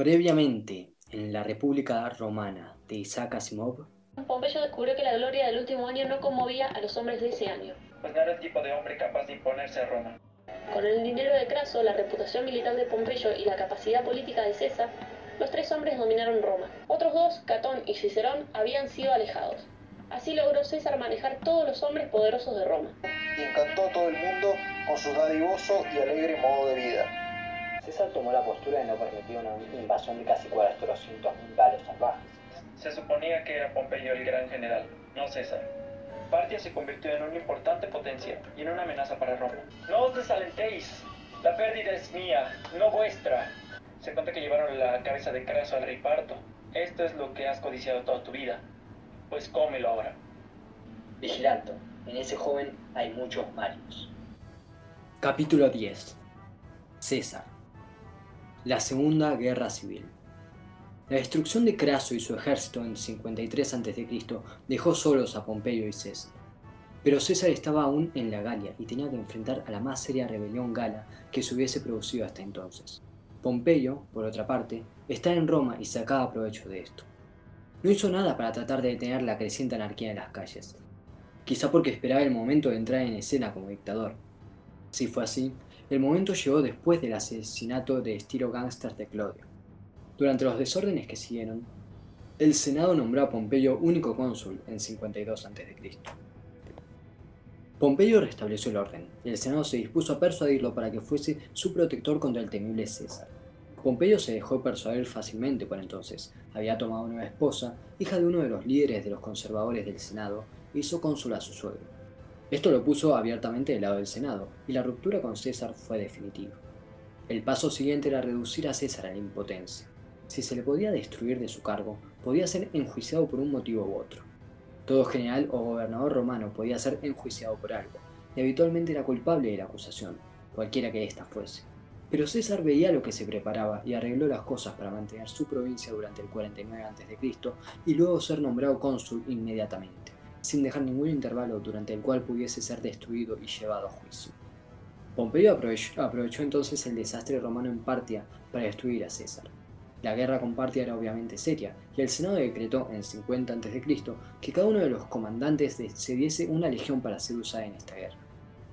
Previamente, en la República Romana de Isaac Asimov, Pompeyo descubrió que la gloria del último año no conmovía a los hombres de ese año. Pues no era el tipo de hombre capaz de imponerse a Roma. Con el dinero de Craso, la reputación militar de Pompeyo y la capacidad política de César, los tres hombres dominaron Roma. Otros dos, Catón y Cicerón, habían sido alejados. Así logró César manejar todos los hombres poderosos de Roma. Y encantó a todo el mundo con su dadivoso y alegre modo de vida. César tomó la postura de no permitir una invasión de casi 400.000 galos salvajes. Se suponía que era Pompeyo el gran general, no César. Partia se convirtió en una importante potencia y en una amenaza para Roma. No os desalentéis, la pérdida es mía, no vuestra. Se cuenta que llevaron la cabeza de Craso al rey Parto. Esto es lo que has codiciado toda tu vida. Pues cómelo ahora. Vigilanto, en ese joven hay muchos males. Capítulo 10 César La Segunda Guerra Civil La destrucción de Craso y su ejército en 53 a.C. dejó solos a Pompeyo y César. Pero César estaba aún en la Galia y tenía que enfrentar a la más seria rebelión gala que se hubiese producido hasta entonces. Pompeyo, por otra parte, está en Roma y sacaba provecho de esto. No hizo nada para tratar de detener la creciente anarquía en las calles, quizá porque esperaba el momento de entrar en escena como dictador. Si fue así, el momento llegó después del asesinato de estilo gángster de Clodio. Durante los desórdenes que siguieron, el Senado nombró a Pompeyo único cónsul en 52 a.C. Pompeyo restableció el orden, y el Senado se dispuso a persuadirlo para que fuese su protector contra el temible César. Pompeyo se dejó persuadir fácilmente por entonces. Había tomado una esposa, hija de uno de los líderes de los conservadores del Senado, e hizo cónsul a su suegro. Esto lo puso abiertamente del lado del Senado, y la ruptura con César fue definitiva. El paso siguiente era reducir a César a la impotencia. Si se le podía destruir de su cargo, podía ser enjuiciado por un motivo u otro. Todo general o gobernador romano podía ser enjuiciado por algo, y habitualmente era culpable de la acusación, cualquiera que ésta fuese. Pero César veía lo que se preparaba y arregló las cosas para mantener su provincia durante el 49 a.C. y luego ser nombrado cónsul inmediatamente, sin dejar ningún intervalo durante el cual pudiese ser destruido y llevado a juicio. Pompeyo aprovechó, entonces el desastre romano en Partia para destruir a César. La guerra con Partia era obviamente seria, y el Senado decretó en 50 a.C. que cada uno de los comandantes se diese una legión para ser usada en esta guerra.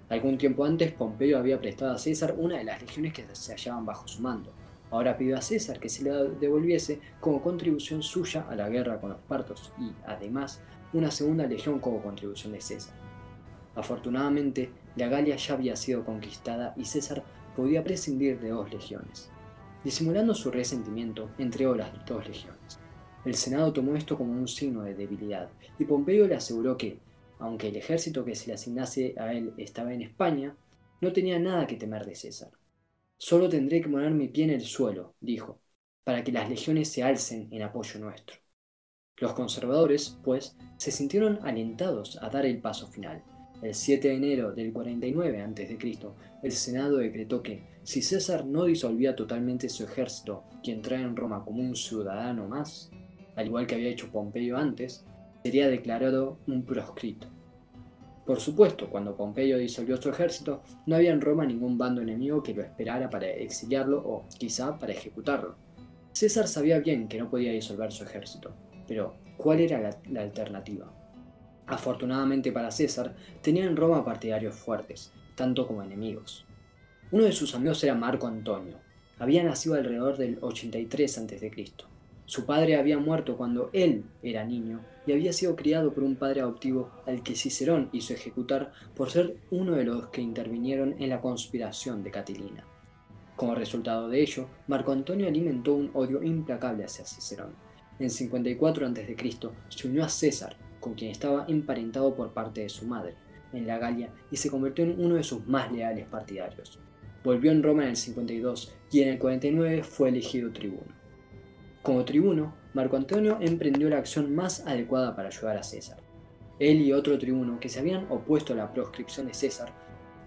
Algún tiempo antes, Pompeyo había prestado a César una de las legiones que se hallaban bajo su mando. Ahora pidió a César que se le devolviese como contribución suya a la guerra con los partos y, además, una segunda legión como contribución de César. Afortunadamente, la Galia ya había sido conquistada y César podía prescindir de dos legiones. Disimulando su resentimiento, entregó las dos legiones. El Senado tomó esto como un signo de debilidad, y Pompeyo le aseguró que, aunque el ejército que se le asignase a él estaba en España, no tenía nada que temer de César. Solo tendré que poner mi pie en el suelo, dijo, para que las legiones se alcen en apoyo nuestro. Los conservadores, pues, se sintieron alentados a dar el paso final. El 7 de enero del 49 a.C., el Senado decretó que, si César no disolvía totalmente su ejército y entraba en Roma como un ciudadano más, al igual que había hecho Pompeyo antes, sería declarado un proscrito. Por supuesto, cuando Pompeyo disolvió su ejército, no había en Roma ningún bando enemigo que lo esperara para exiliarlo o quizá para ejecutarlo. César sabía bien que no podía disolver su ejército, pero ¿cuál era la, alternativa? Afortunadamente para César, tenía en Roma partidarios fuertes, tanto como enemigos. Uno de sus amigos era Marco Antonio. Había nacido alrededor del 83 a.C. Su padre había muerto cuando él era niño y había sido criado por un padre adoptivo al que Cicerón hizo ejecutar por ser uno de los que intervinieron en la conspiración de Catilina. Como resultado de ello, Marco Antonio alimentó un odio implacable hacia Cicerón. En 54 a.C. se unió a César, con quien estaba emparentado por parte de su madre, en la Galia y se convirtió en uno de sus más leales partidarios. Volvió en Roma en el 52 y en el 49 fue elegido tribuno. Como tribuno, Marco Antonio emprendió la acción más adecuada para ayudar a César. Él y otro tribuno que se habían opuesto a la proscripción de César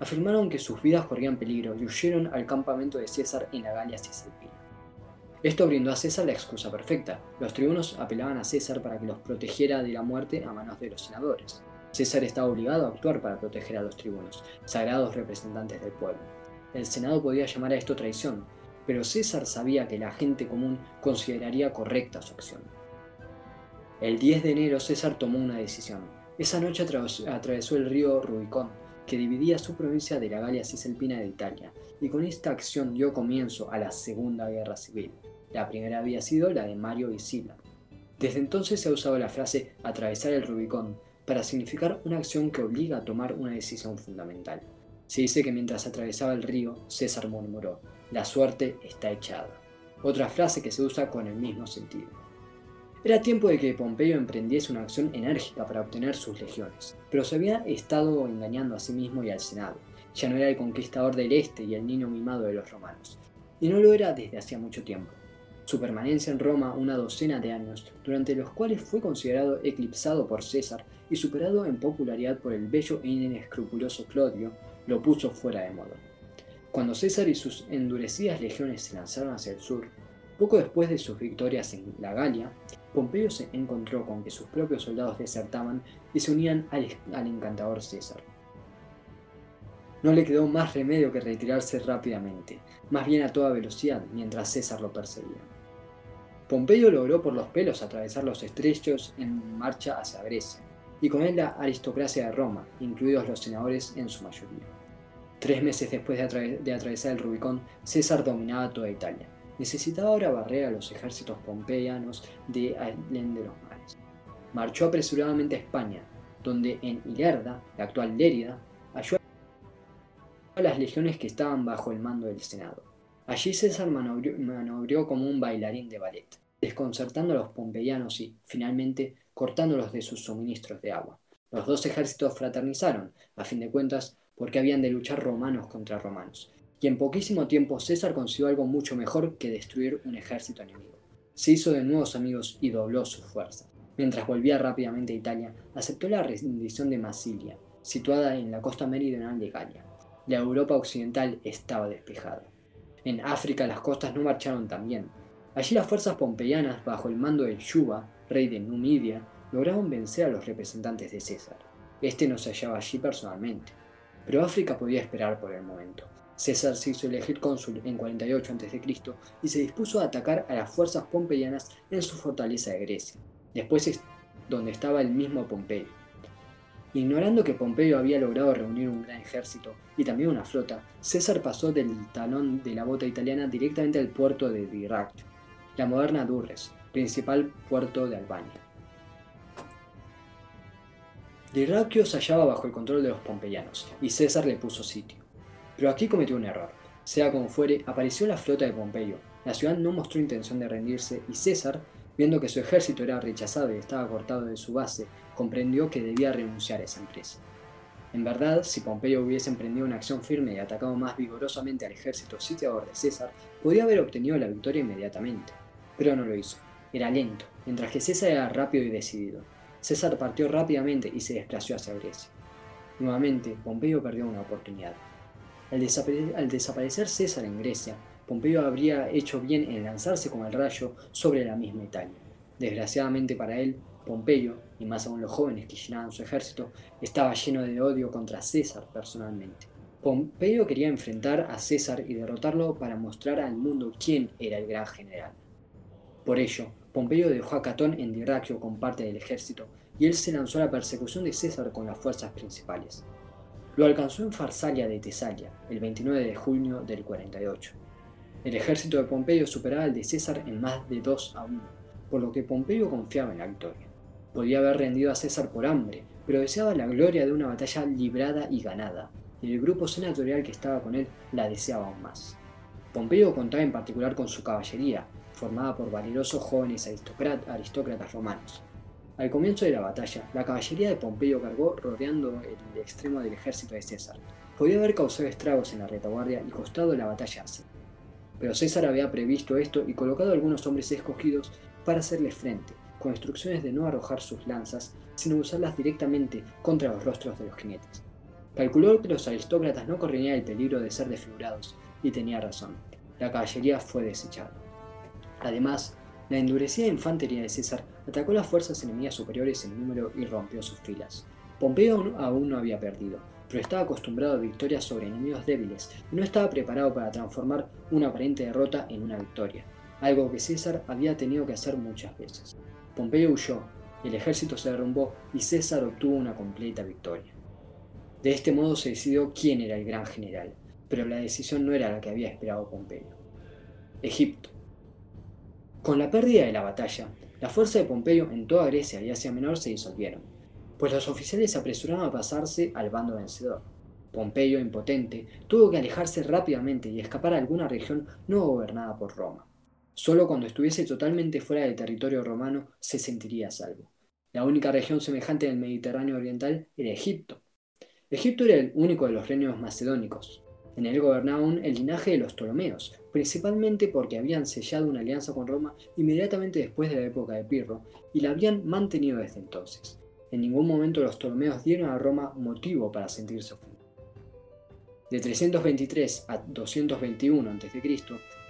afirmaron que sus vidas corrían peligro y huyeron al campamento de César en la Galia Cisalpina. Esto brindó a César la excusa perfecta. Los tribunos apelaban a César para que los protegiera de la muerte a manos de los senadores. César estaba obligado a actuar para proteger a los tribunos, sagrados representantes del pueblo. El Senado podía llamar a esto traición, pero César sabía que la gente común consideraría correcta su acción. El 10 de enero César tomó una decisión. Esa noche atravesó el río Rubicón, que dividía su provincia de la Galia Cisalpina de Italia, y con esta acción dio comienzo a la Segunda Guerra Civil. La primera había sido la de Mario Sila. Desde entonces se ha usado la frase atravesar el Rubicón para significar una acción que obliga a tomar una decisión fundamental. Se dice que mientras atravesaba el río, César murmuró, la suerte está echada. Otra frase que se usa con el mismo sentido. Era tiempo de que Pompeyo emprendiese una acción enérgica para obtener sus legiones, pero se había estado engañando a sí mismo y al Senado. Ya no era el conquistador del este y el niño mimado de los romanos, y no lo era desde hacía mucho tiempo. Su permanencia en Roma una docena de años, durante los cuales fue considerado eclipsado por César y superado en popularidad por el bello e inescrupuloso Clodio, lo puso fuera de moda. Cuando César y sus endurecidas legiones se lanzaron hacia el sur, poco después de sus victorias en la Galia, Pompeyo se encontró con que sus propios soldados desertaban y se unían al, encantador César. No le quedó más remedio que retirarse rápidamente, más bien a toda velocidad, mientras César lo perseguía. Pompeyo logró por los pelos atravesar los estrechos en marcha hacia Grecia, y con él la aristocracia de Roma, incluidos los senadores en su mayoría. Tres meses después de, atravesar el Rubicón, César dominaba toda Italia. Necesitaba ahora barrer a los ejércitos pompeyanos de Alén los Mares. Marchó apresuradamente a España, donde en Ilerda, la actual Lérida, ayudó a las legiones que estaban bajo el mando del Senado. Allí César manobrió como un bailarín de ballet, desconcertando a los pompeyanos y, finalmente, cortándolos de sus suministros de agua. Los dos ejércitos fraternizaron, a fin de cuentas, porque habían de luchar romanos contra romanos. Y en poquísimo tiempo César consiguió algo mucho mejor que destruir un ejército enemigo. Se hizo de nuevos amigos y dobló sus fuerzas. Mientras volvía rápidamente a Italia, aceptó la rendición de Massilia, situada en la costa meridional de Galia. La Europa occidental estaba despejada. En África las costas no marcharon tan bien. Allí las fuerzas pompeyanas, bajo el mando de Yuba, rey de Numidia, lograron vencer a los representantes de César. Este no se hallaba allí personalmente, pero África podía esperar por el momento. César se hizo elegir cónsul en 48 a.C. y se dispuso a atacar a las fuerzas pompeyanas en su fortaleza de Grecia, después es donde estaba el mismo Pompeyo. Ignorando que Pompeyo había logrado reunir un gran ejército y también una flota, César pasó del talón de la bota italiana directamente al puerto de Dyrrhachium, la moderna Durres, principal puerto de Albania. Dirraquio se hallaba bajo el control de los pompeyanos, y César le puso sitio. Pero aquí cometió un error. Sea como fuere, apareció la flota de Pompeyo. La ciudad no mostró intención de rendirse y César, viendo que su ejército era rechazado y estaba cortado de su base, comprendió que debía renunciar a esa empresa. En verdad, si Pompeyo hubiese emprendido una acción firme y atacado más vigorosamente al ejército sitiador de César, podría haber obtenido la victoria inmediatamente. Pero no lo hizo. Era lento, mientras que César era rápido y decidido. César partió rápidamente y se desplazó hacia Grecia. Nuevamente, Pompeyo perdió una oportunidad. Al, desaparecer César en Grecia, Pompeyo habría hecho bien en lanzarse con el rayo sobre la misma Italia. Desgraciadamente para él, Pompeyo, y más aún los jóvenes que llenaban su ejército, estaba lleno de odio contra César personalmente. Pompeyo quería enfrentar a César y derrotarlo para mostrar al mundo quién era el gran general. Por ello, Pompeyo dejó a Catón en Dirraquio con parte del ejército, y él se lanzó a la persecución de César con las fuerzas principales. Lo alcanzó en Farsalia de Tesalia, el 29 de junio del 48. El ejército de Pompeyo superaba al de César en más de 2 a 1, por lo que Pompeyo confiaba en la victoria. Podía haber rendido a César por hambre, pero deseaba la gloria de una batalla librada y ganada, y el grupo senatorial que estaba con él la deseaba aún más. Pompeyo contaba en particular con su caballería, formada por valerosos jóvenes aristócratas romanos. Al comienzo de la batalla, la caballería de Pompeyo cargó rodeando el extremo del ejército de César. Podía haber causado estragos en la retaguardia y costado la batalla así. Pero César había previsto esto y colocado algunos hombres escogidos para hacerles frente, con instrucciones de no arrojar sus lanzas, sino usarlas directamente contra los rostros de los jinetes. Calculó que los aristócratas no correrían el peligro de ser desfigurados, y tenía razón. La caballería fue desechada. Además, la endurecida infantería de César atacó las fuerzas enemigas superiores en número y rompió sus filas. Pompeyo aún no había perdido, pero estaba acostumbrado a victorias sobre enemigos débiles y no estaba preparado para transformar una aparente derrota en una victoria, algo que César había tenido que hacer muchas veces. Pompeyo huyó, el ejército se derrumbó y César obtuvo una completa victoria. De este modo se decidió quién era el gran general, pero la decisión no era la que había esperado Pompeyo. Egipto. Con la pérdida de la batalla, la fuerza de Pompeyo en toda Grecia y Asia Menor se disolvieron, pues los oficiales se apresuraron a pasarse al bando vencedor. Pompeyo, impotente, tuvo que alejarse rápidamente y escapar a alguna región no gobernada por Roma. Solo cuando estuviese totalmente fuera del territorio romano se sentiría salvo. La única región semejante en el Mediterráneo oriental era Egipto. Egipto era el único de los reinos macedónicos. En él gobernaban el linaje de los Ptolomeos, principalmente porque habían sellado una alianza con Roma inmediatamente después de la época de Pirro y la habían mantenido desde entonces. En ningún momento los Ptolomeos dieron a Roma motivo para sentirse ofendidos. De 323 a 221 a.C.,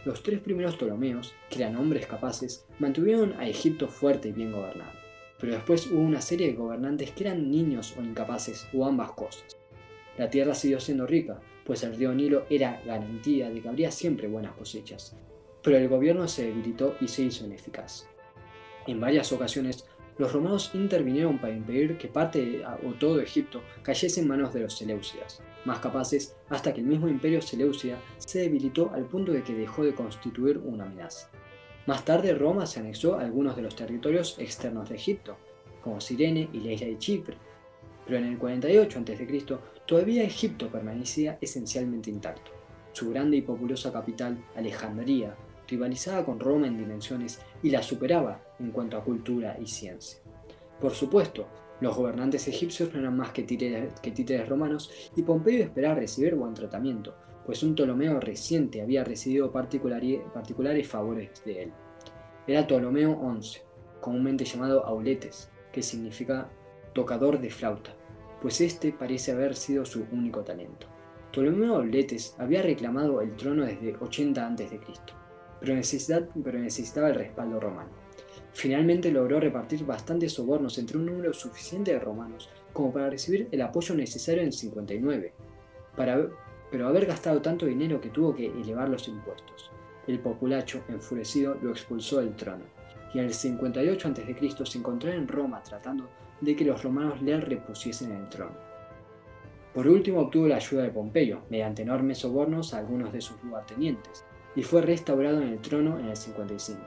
los tres primeros Ptolomeos, que eran hombres capaces, mantuvieron a Egipto fuerte y bien gobernado. Pero después hubo una serie de gobernantes que eran niños o incapaces, o ambas cosas. La tierra siguió siendo rica, pues el río Nilo era garantía de que habría siempre buenas cosechas, pero el gobierno se debilitó y se hizo ineficaz. En varias ocasiones, los romanos intervinieron para impedir que parte o todo Egipto cayese en manos de los Seleucidas, más capaces hasta que el mismo imperio Seleucida se debilitó al punto de que dejó de constituir una amenaza. Más tarde Roma se anexó a algunos de los territorios externos de Egipto, como Sirene y la isla de Chipre, pero en el 48 a.C. todavía Egipto permanecía esencialmente intacto. Su grande y populosa capital, Alejandría, rivalizaba con Roma en dimensiones y la superaba en cuanto a cultura y ciencia. Por supuesto, los gobernantes egipcios no eran más que títeres, romanos y Pompeyo esperaba recibir buen tratamiento, pues un Ptolomeo reciente había recibido particulares favores de él. Era Ptolomeo XI, comúnmente llamado Auletes, que significa tocador de flauta, pues este parece haber sido su único talento. Ptolomeo Auletes había reclamado el trono desde 80 a.C pero, necesitaba el respaldo romano. Finalmente logró repartir bastantes sobornos entre un número suficiente de romanos como para recibir el apoyo necesario en 59, para, pero haber gastado tanto dinero que tuvo que elevar los impuestos. El populacho, enfurecido, lo expulsó del trono, y en el 58 a.C. se encontró en Roma tratando de que los romanos le repusiesen el trono. Por último obtuvo la ayuda de Pompeyo, mediante enormes sobornos a algunos de sus lugartenientes, y fue restaurado en el trono en el 55.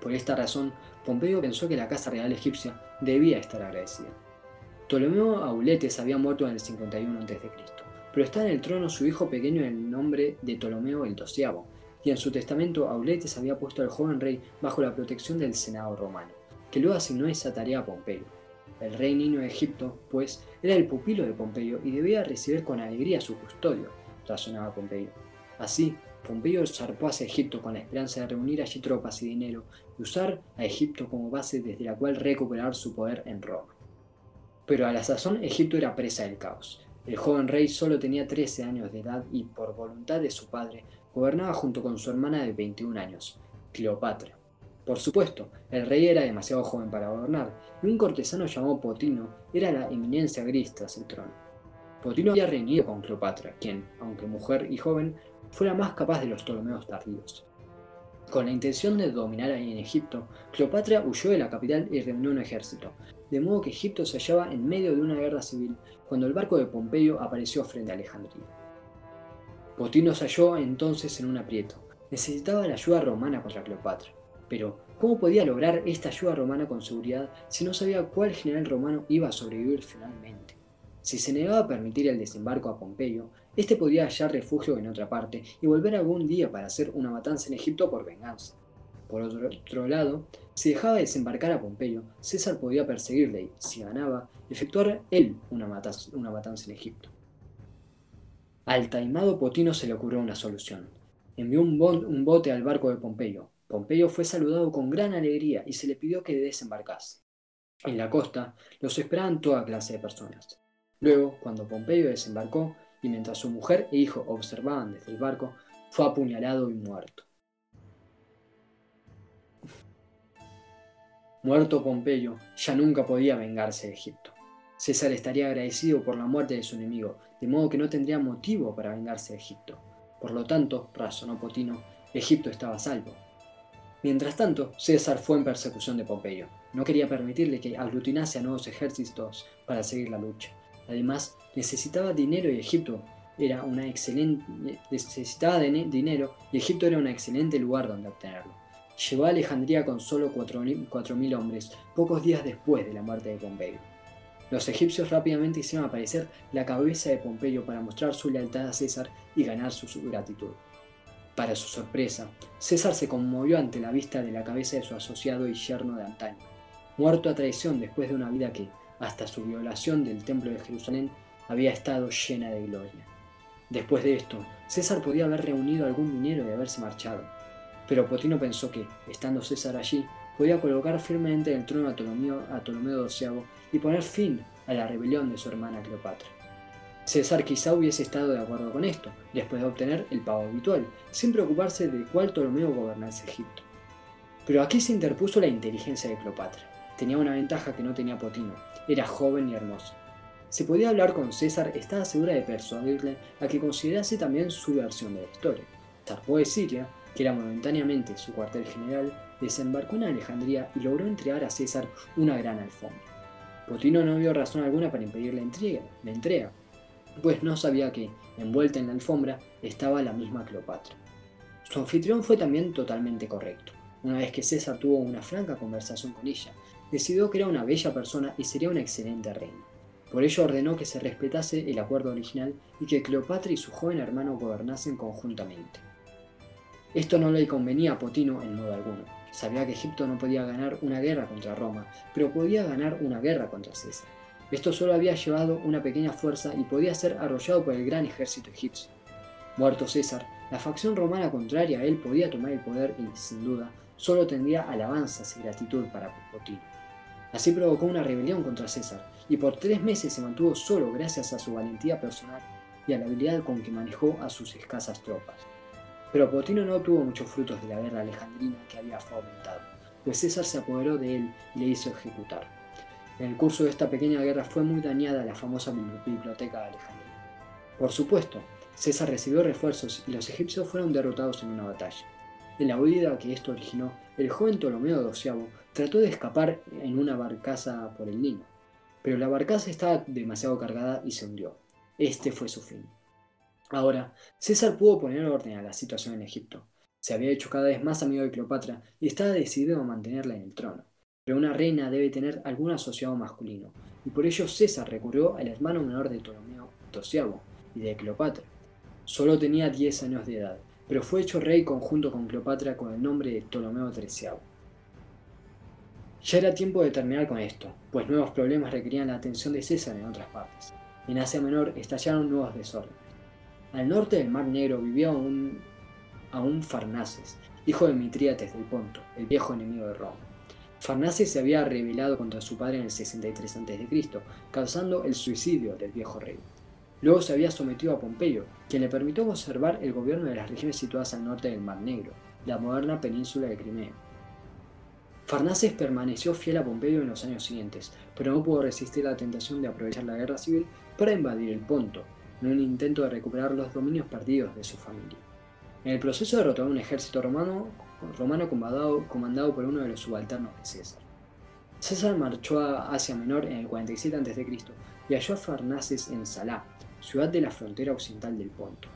Por esta razón, Pompeyo pensó que la Casa Real egipcia debía estar agradecida. Ptolomeo Auletes había muerto en el 51 a.C., pero está en el trono su hijo pequeño en el nombre de Ptolomeo el XII, y en su testamento Auletes había puesto al joven rey bajo la protección del Senado romano, que luego asignó esa tarea a Pompeyo. El rey niño de Egipto, pues, era el pupilo de Pompeyo y debía recibir con alegría su custodio, razonaba Pompeyo. Así, Pompeyo zarpó hacia Egipto con la esperanza de reunir allí tropas y dinero y usar a Egipto como base desde la cual recuperar su poder en Roma. Pero a la sazón Egipto era presa del caos. El joven rey solo tenía 13 años de edad y por voluntad de su padre gobernaba junto con su hermana de 21 años, Cleopatra. Por supuesto, el rey era demasiado joven para gobernar y un cortesano llamado Potino era la eminencia gris tras el trono. Potino había reñido con Cleopatra, quien, aunque mujer y joven, fuera más capaz de los Ptolomeos tardíos. Con la intención de dominar en Egipto, Cleopatra huyó de la capital y reunió un ejército, de modo que Egipto se hallaba en medio de una guerra civil cuando el barco de Pompeyo apareció frente a Alejandría. Potino se halló entonces en un aprieto. Necesitaba la ayuda romana contra Cleopatra. Pero, ¿cómo podía lograr esta ayuda romana con seguridad si no sabía cuál general romano iba a sobrevivir finalmente? Si se negaba a permitir el desembarco a Pompeyo, este podía hallar refugio en otra parte y volver algún día para hacer una matanza en Egipto por venganza. Por otro lado, si dejaba de desembarcar a Pompeyo, César podía perseguirle y, si ganaba, efectuar él una matanza, en Egipto. Al taimado Potino se le ocurrió una solución. Envió un bote al barco de Pompeyo. Pompeyo fue saludado con gran alegría y se le pidió que desembarcase. En la costa los esperaban toda clase de personas. Luego, cuando Pompeyo desembarcó, y mientras su mujer e hijo observaban desde el barco, fue apuñalado y muerto. Muerto Pompeyo, ya nunca podía vengarse de Egipto. César estaría agradecido por la muerte de su enemigo, de modo que no tendría motivo para vengarse de Egipto. Por lo tanto, razonó Potino, Egipto estaba a salvo. Mientras tanto, César fue en persecución de Pompeyo. No quería permitirle que aglutinase a nuevos ejércitos para seguir la lucha. Además, necesitaba dinero y Egipto era una excelente necesitaba dinero y Egipto era un excelente lugar donde obtenerlo. Llegó a Alejandría con solo 4.000 hombres, pocos días después de la muerte de Pompeyo. Los egipcios rápidamente hicieron aparecer la cabeza de Pompeyo para mostrar su lealtad a César y ganar su gratitud. Para su sorpresa, César se conmovió ante la vista de la cabeza de su asociado y yerno de antaño, muerto a traición después de una vida que, hasta su violación del templo de Jerusalén, había estado llena de gloria. Después de esto, César podía haber reunido algún dinero y haberse marchado, pero Potino pensó que, estando César allí, podía colocar firmemente en el trono a Ptolomeo, a Ptolomeo XII y poner fin a la rebelión de su hermana Cleopatra. César quizá hubiese estado de acuerdo con esto, después de obtener el pago habitual, sin preocuparse de cuál Ptolomeo gobernase Egipto. Pero aquí se interpuso la inteligencia de Cleopatra. Tenía una ventaja que no tenía Potino, era joven y hermoso. Si podía hablar con César, estaba segura de persuadirle a que considerase también su versión de la historia. Zarpó de Siria, que era momentáneamente su cuartel general, desembarcó en Alejandría y logró entregar a César una gran alfombra. Potino no vio razón alguna para impedir la entrega, la entrega, pues no sabía que, envuelta en la alfombra, estaba la misma Cleopatra. Su anfitrión fue también totalmente correcto. Una vez que César tuvo una franca conversación con ella, decidió que era una bella persona y sería una excelente reina. Por ello ordenó que se respetase el acuerdo original y que Cleopatra y su joven hermano gobernasen conjuntamente. Esto no le convenía a Potino en modo alguno. Sabía que Egipto no podía ganar una guerra contra Roma, pero podía ganar una guerra contra César. Esto solo había llevado una pequeña fuerza y podía ser arrollado por el gran ejército egipcio. Muerto César, la facción romana contraria a él podía tomar el poder y, sin duda, solo tendría alabanzas y gratitud para Potino. Así provocó una rebelión contra César, y por tres meses se mantuvo solo gracias a su valentía personal y a la habilidad con que manejó a sus escasas tropas. Pero Potino no tuvo muchos frutos de la guerra alejandrina que había fomentado, pues César se apoderó de él y le hizo ejecutar. En el curso de esta pequeña guerra fue muy dañada la famosa biblioteca de Alejandría. Por supuesto, César recibió refuerzos y los egipcios fueron derrotados en una batalla. En la huida que esto originó, el joven Ptolomeo XII trató de escapar en una barcaza por el Nilo, pero la barcaza estaba demasiado cargada y se hundió. Este fue su fin. Ahora, César pudo poner orden a la situación en Egipto. Se había hecho cada vez más amigo de Cleopatra y estaba decidido a mantenerla en el trono pero una reina debe tener algún asociado masculino, y por ello César recurrió al hermano menor de Ptolomeo XII y de Cleopatra. Solo tenía 10 años de edad, pero fue hecho rey conjunto con Cleopatra con el nombre de Ptolomeo XIII. Ya era tiempo de terminar con esto, pues nuevos problemas requerían la atención de César en otras partes. En Asia Menor estallaron nuevos desórdenes. Al norte del Mar Negro vivía un, aún Farnaces, hijo de Mitríates del Ponto, el viejo enemigo de Roma. Farnaces se había rebelado contra su padre en el 63 a.C., causando el suicidio del viejo rey. Luego se había sometido a Pompeyo, quien le permitió conservar el gobierno de las regiones situadas al norte del Mar Negro, la moderna península de Crimea. Farnaces permaneció fiel a Pompeyo en los años siguientes, pero no pudo resistir la tentación de aprovechar la guerra civil para invadir el Ponto, en un intento de recuperar los dominios perdidos de su familia. En el proceso derrotó a un ejército romano romano comandado, por uno de los subalternos de César. César marchó a Asia Menor en el 47 a.C. y halló a Farnaces en Salá, ciudad de la frontera occidental del Ponto.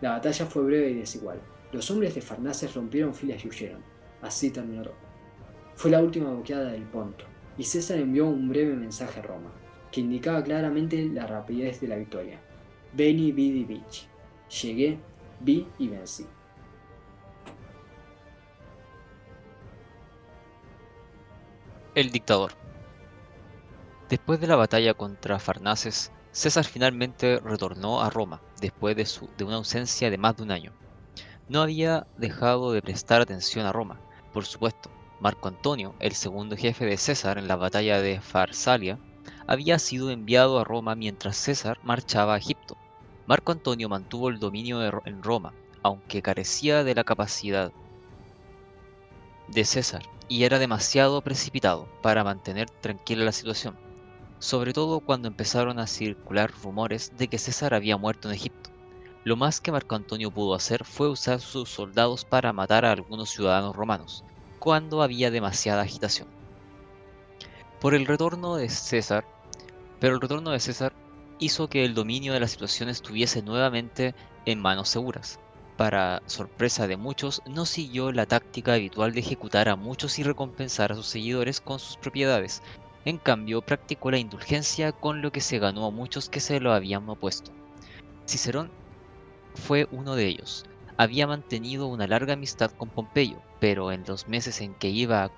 La batalla fue breve y desigual. Los hombres de Farnaces rompieron filas y huyeron. Así terminó todo. Fue la última boqueada del Ponto, y César envió un breve mensaje a Roma, que indicaba claramente la rapidez de la victoria. Veni, vidi, vici. Llegué, vi y vencí. El dictador. Después de la batalla contra Farnaces, César finalmente retornó a Roma, después de, de, una ausencia de más de un año. No había dejado de prestar atención a Roma, por supuesto. Marco Antonio, el segundo jefe de César en la batalla de Farsalia, había sido enviado a Roma mientras César marchaba a Egipto. Marco Antonio mantuvo el dominio en Roma, aunque carecía de la capacidad de César y era demasiado precipitado para mantener tranquila la situación. sobre todo cuando empezaron a circular rumores de que César había muerto en Egipto. Lo más que Marco Antonio pudo hacer fue usar sus soldados para matar a algunos ciudadanos romanos, cuando había demasiada agitación. Por el retorno de César, pero el retorno de César hizo que el dominio de la situación estuviese nuevamente en manos seguras. Para sorpresa de muchos, no siguió la táctica habitual de ejecutar a muchos y recompensar a sus seguidores con sus propiedades. En cambio, practicó la indulgencia con lo que se ganó a muchos que se lo habían opuesto. Cicerón fue uno de ellos. Había mantenido una larga amistad con Pompeyo, pero en los meses en que iba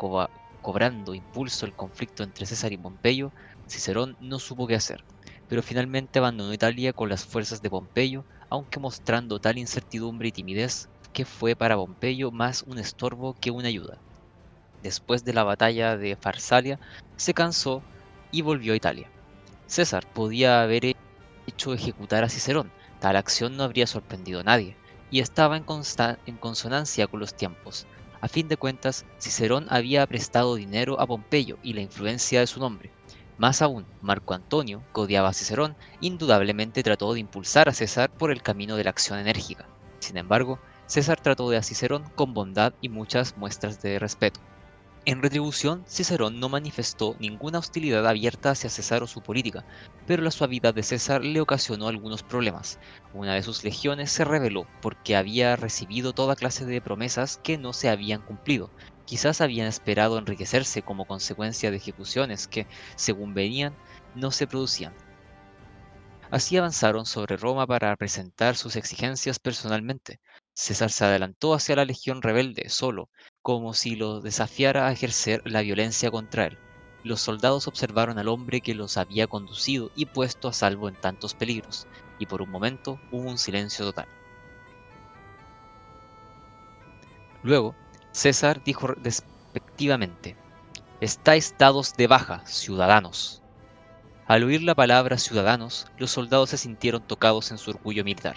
cobrando impulso el conflicto entre César y Pompeyo, Cicerón no supo qué hacer, pero finalmente abandonó Italia con las fuerzas de Pompeyo, aunque mostrando tal incertidumbre y timidez que fue para Pompeyo más un estorbo que una ayuda. Después de la batalla de Farsalia, se cansó y volvió a Italia. César podía haber hecho ejecutar a Cicerón, tal acción no habría sorprendido a nadie, y estaba en, consonancia con los tiempos. A fin de cuentas, Cicerón había prestado dinero a Pompeyo y la influencia de su nombre, más aún, Marco Antonio, que odiaba a Cicerón, indudablemente trató de impulsar a César por el camino de la acción enérgica. Sin embargo, César trató de a Cicerón con bondad y muchas muestras de respeto. En retribución, Cicerón no manifestó ninguna hostilidad abierta hacia César o su política, pero la suavidad de César le ocasionó algunos problemas. Una de sus legiones se rebeló porque había recibido toda clase de promesas que no se habían cumplido, Quizás habían esperado enriquecerse como consecuencia de ejecuciones que, según venían, no se producían. Así avanzaron sobre Roma para presentar sus exigencias personalmente. César se adelantó hacia la legión rebelde solo, como si lo desafiara a ejercer la violencia contra él. Los soldados observaron al hombre que los había conducido y puesto a salvo en tantos peligros, y por un momento hubo un silencio total. Luego, César dijo despectivamente, estáis dados de baja, ciudadanos. Al oír la palabra ciudadanos, los soldados se sintieron tocados en su orgullo militar.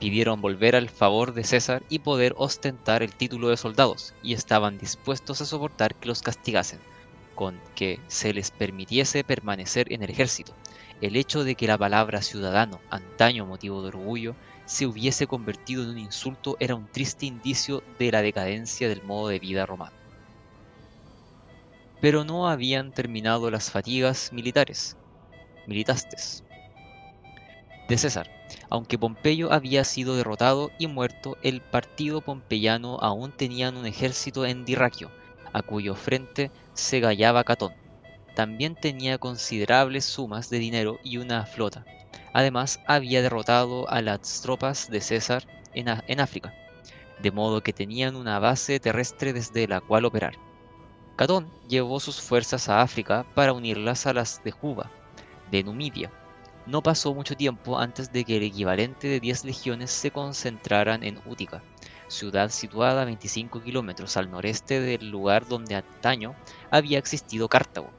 Pidieron volver al favor de César y poder ostentar el título de soldados, y estaban dispuestos a soportar que los castigasen, con que se les permitiese permanecer en el ejército. El hecho de que la palabra ciudadano, antaño motivo de orgullo, se hubiese convertido en un insulto era un triste indicio de la decadencia del modo de vida romano. Pero no habían terminado las fatigas militares, militastes, de César. Aunque Pompeyo había sido derrotado y muerto, el partido pompeyano aún tenía un ejército en Dirraquio, a cuyo frente se gallaba Catón. También tenía considerables sumas de dinero y una flota, Además, había derrotado a las tropas de César en, África, de modo que tenían una base terrestre desde la cual operar. Catón llevó sus fuerzas a África para unirlas a las de Juba, de Numidia. No pasó mucho tiempo antes de que el equivalente de 10 legiones se concentraran en Útica, ciudad situada a 25 kilómetros al noreste del lugar donde antaño había existido Cartago.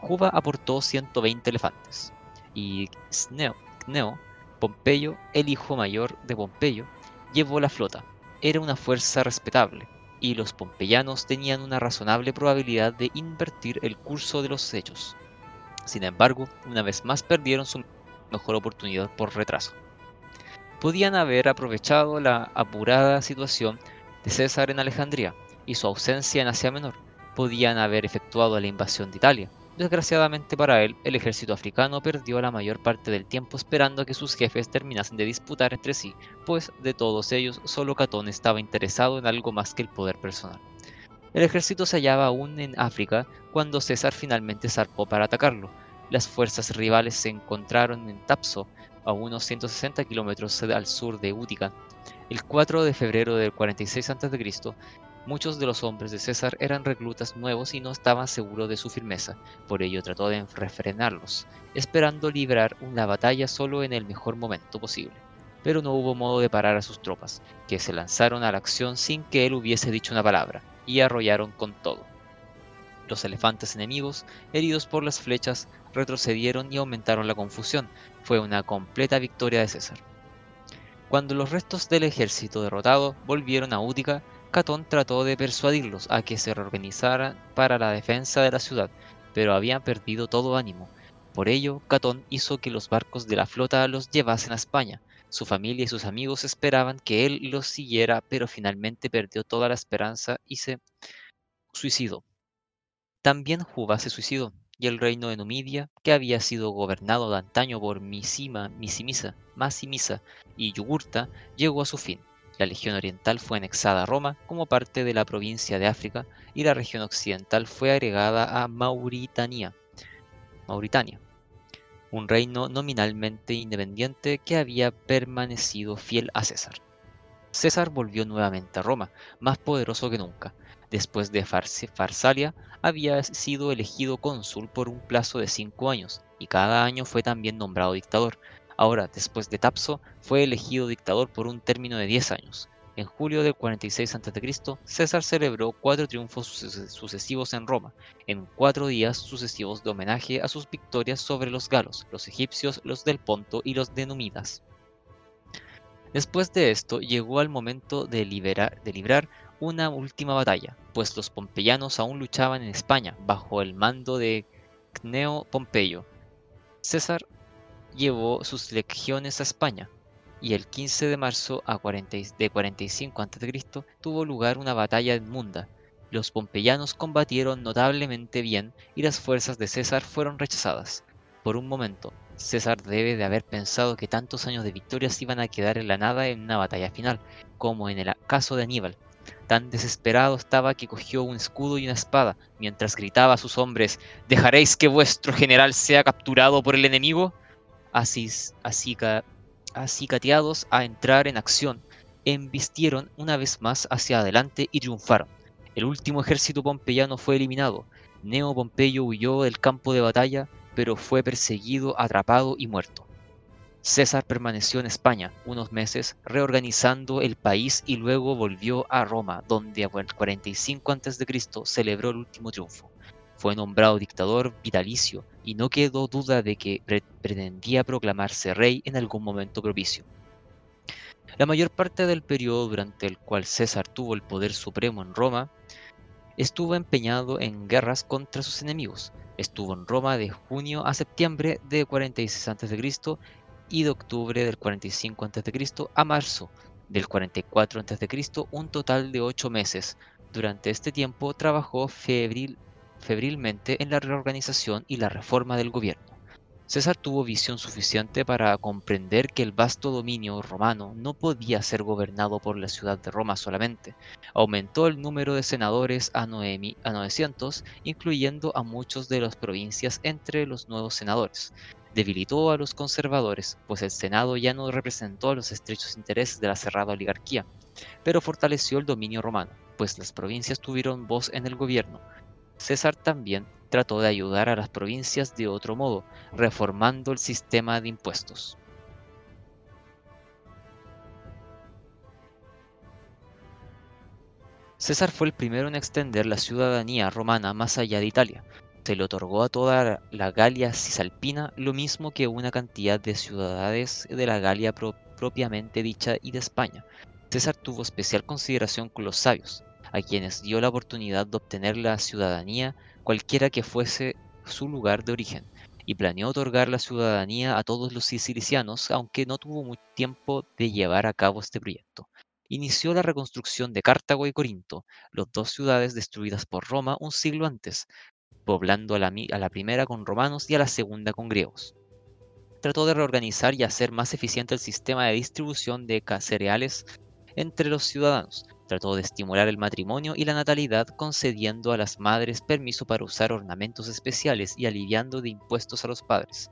Juba aportó 120 elefantes, y Sneo, Neo, Pompeyo, el hijo mayor de Pompeyo, llevó la flota. Era una fuerza respetable, y los pompeyanos tenían una razonable probabilidad de invertir el curso de los hechos. Sin embargo, una vez más perdieron su mejor oportunidad por retraso. Podían haber aprovechado la apurada situación de César en Alejandría y su ausencia en Asia Menor. Podían haber efectuado la invasión de Italia, Desgraciadamente para él, el ejército africano perdió la mayor parte del tiempo esperando que sus jefes terminasen de disputar entre sí, pues de todos ellos solo Catón estaba interesado en algo más que el poder personal. El ejército se hallaba aún en África cuando César finalmente zarpó para atacarlo. Las fuerzas rivales se encontraron en Tapso, a unos 160 kilómetros al sur de Útica. El 4 de febrero del 46 a.C., Muchos de los hombres de César eran reclutas nuevos y no estaban seguros de su firmeza, por ello trató de refrenarlos, esperando librar una batalla solo en el mejor momento posible. Pero no hubo modo de parar a sus tropas, que se lanzaron a la acción sin que él hubiese dicho una palabra, y arrollaron con todo. Los elefantes enemigos, heridos por las flechas, retrocedieron y aumentaron la confusión. Fue una completa victoria de César. Cuando los restos del ejército derrotado volvieron a Útica, Catón trató de persuadirlos a que se reorganizaran para la defensa de la ciudad, pero habían perdido todo ánimo. Por ello, Catón hizo que los barcos de la flota los llevasen a España. Su familia y sus amigos esperaban que él los siguiera, pero finalmente perdió toda la esperanza y se suicidó. También Juba se suicidó, y el reino de Numidia, que había sido gobernado de antaño por Misima, Misimisa, Masimisa y Yugurta, llegó a su fin. La legión oriental fue anexada a Roma como parte de la provincia de África y la región occidental fue agregada a Mauritania, Mauritania, un reino nominalmente independiente que había permanecido fiel a César. César volvió nuevamente a Roma, más poderoso que nunca, Después de Farsalia, había sido elegido cónsul por un plazo de cinco años, y cada año fue también nombrado dictador. Ahora, después de Tapso, fue elegido dictador por un término de 10 años. En julio del 46 a.C., César celebró cuatro triunfos sucesivos en Roma, en cuatro días sucesivos de homenaje a sus victorias sobre los galos, los egipcios, los del Ponto y los de Numidas. Después de esto, llegó el momento de, de librar una última batalla, pues los pompeyanos aún luchaban en España bajo el mando de Cneo Pompeyo. César llevó sus legiones a España y el 15 de marzo de 45 a.C. tuvo lugar una batalla en Munda. Los pompeyanos combatieron notablemente bien y las fuerzas de César fueron rechazadas. Por un momento, César debe de haber pensado que tantos años de victorias iban a quedar en la nada en una batalla final, como en el caso de Aníbal, Tan desesperado estaba que cogió un escudo y una espada, mientras gritaba a sus hombres, ¿dejaréis que vuestro general sea capturado por el enemigo? Así, así, cateados a entrar en acción, embistieron una vez más hacia adelante y triunfaron. El último ejército pompeyano fue eliminado. Neo Pompeyo huyó del campo de batalla, pero fue perseguido, atrapado y muerto. César permaneció en España unos meses reorganizando el país y luego volvió a Roma, donde el 45 a.C. celebró el último triunfo. Fue nombrado dictador vitalicio y no quedó duda de que pretendía proclamarse rey en algún momento propicio. La mayor parte del periodo durante el cual César tuvo el poder supremo en Roma estuvo empeñado en guerras contra sus enemigos. Estuvo en Roma de junio a septiembre de 46 a.C y de octubre del 45 a.C. a marzo del 44 a.C., un total de ocho meses. Durante este tiempo trabajó febril, febrilmente en la reorganización y la reforma del gobierno. César tuvo visión suficiente para comprender que el vasto dominio romano no podía ser gobernado por la ciudad de Roma solamente. Aumentó el número de senadores a, 900, incluyendo a muchos de las provincias entre los nuevos senadores debilitó a los conservadores, pues el Senado ya no representó los estrechos intereses de la cerrada oligarquía, pero fortaleció el dominio romano, pues las provincias tuvieron voz en el gobierno. César también trató de ayudar a las provincias de otro modo, reformando el sistema de impuestos. César fue el primero en extender la ciudadanía romana más allá de Italia, se le otorgó a toda la Galia cisalpina lo mismo que una cantidad de ciudades de la Galia propiamente dicha y de España. César tuvo especial consideración con los sabios, a quienes dio la oportunidad de obtener la ciudadanía cualquiera que fuese su lugar de origen, y planeó otorgar la ciudadanía a todos los sicilianos, aunque no tuvo mucho tiempo de llevar a cabo este proyecto. Inició la reconstrucción de Cartago y Corinto, las dos ciudades destruidas por Roma un siglo antes, poblando a la, primera con romanos y a la segunda con griegos. Trató de reorganizar y hacer más eficiente el sistema de distribución de cereales entre los ciudadanos. Trató de estimular el matrimonio y la natalidad concediendo a las madres permiso para usar ornamentos especiales y aliviando de impuestos a los padres.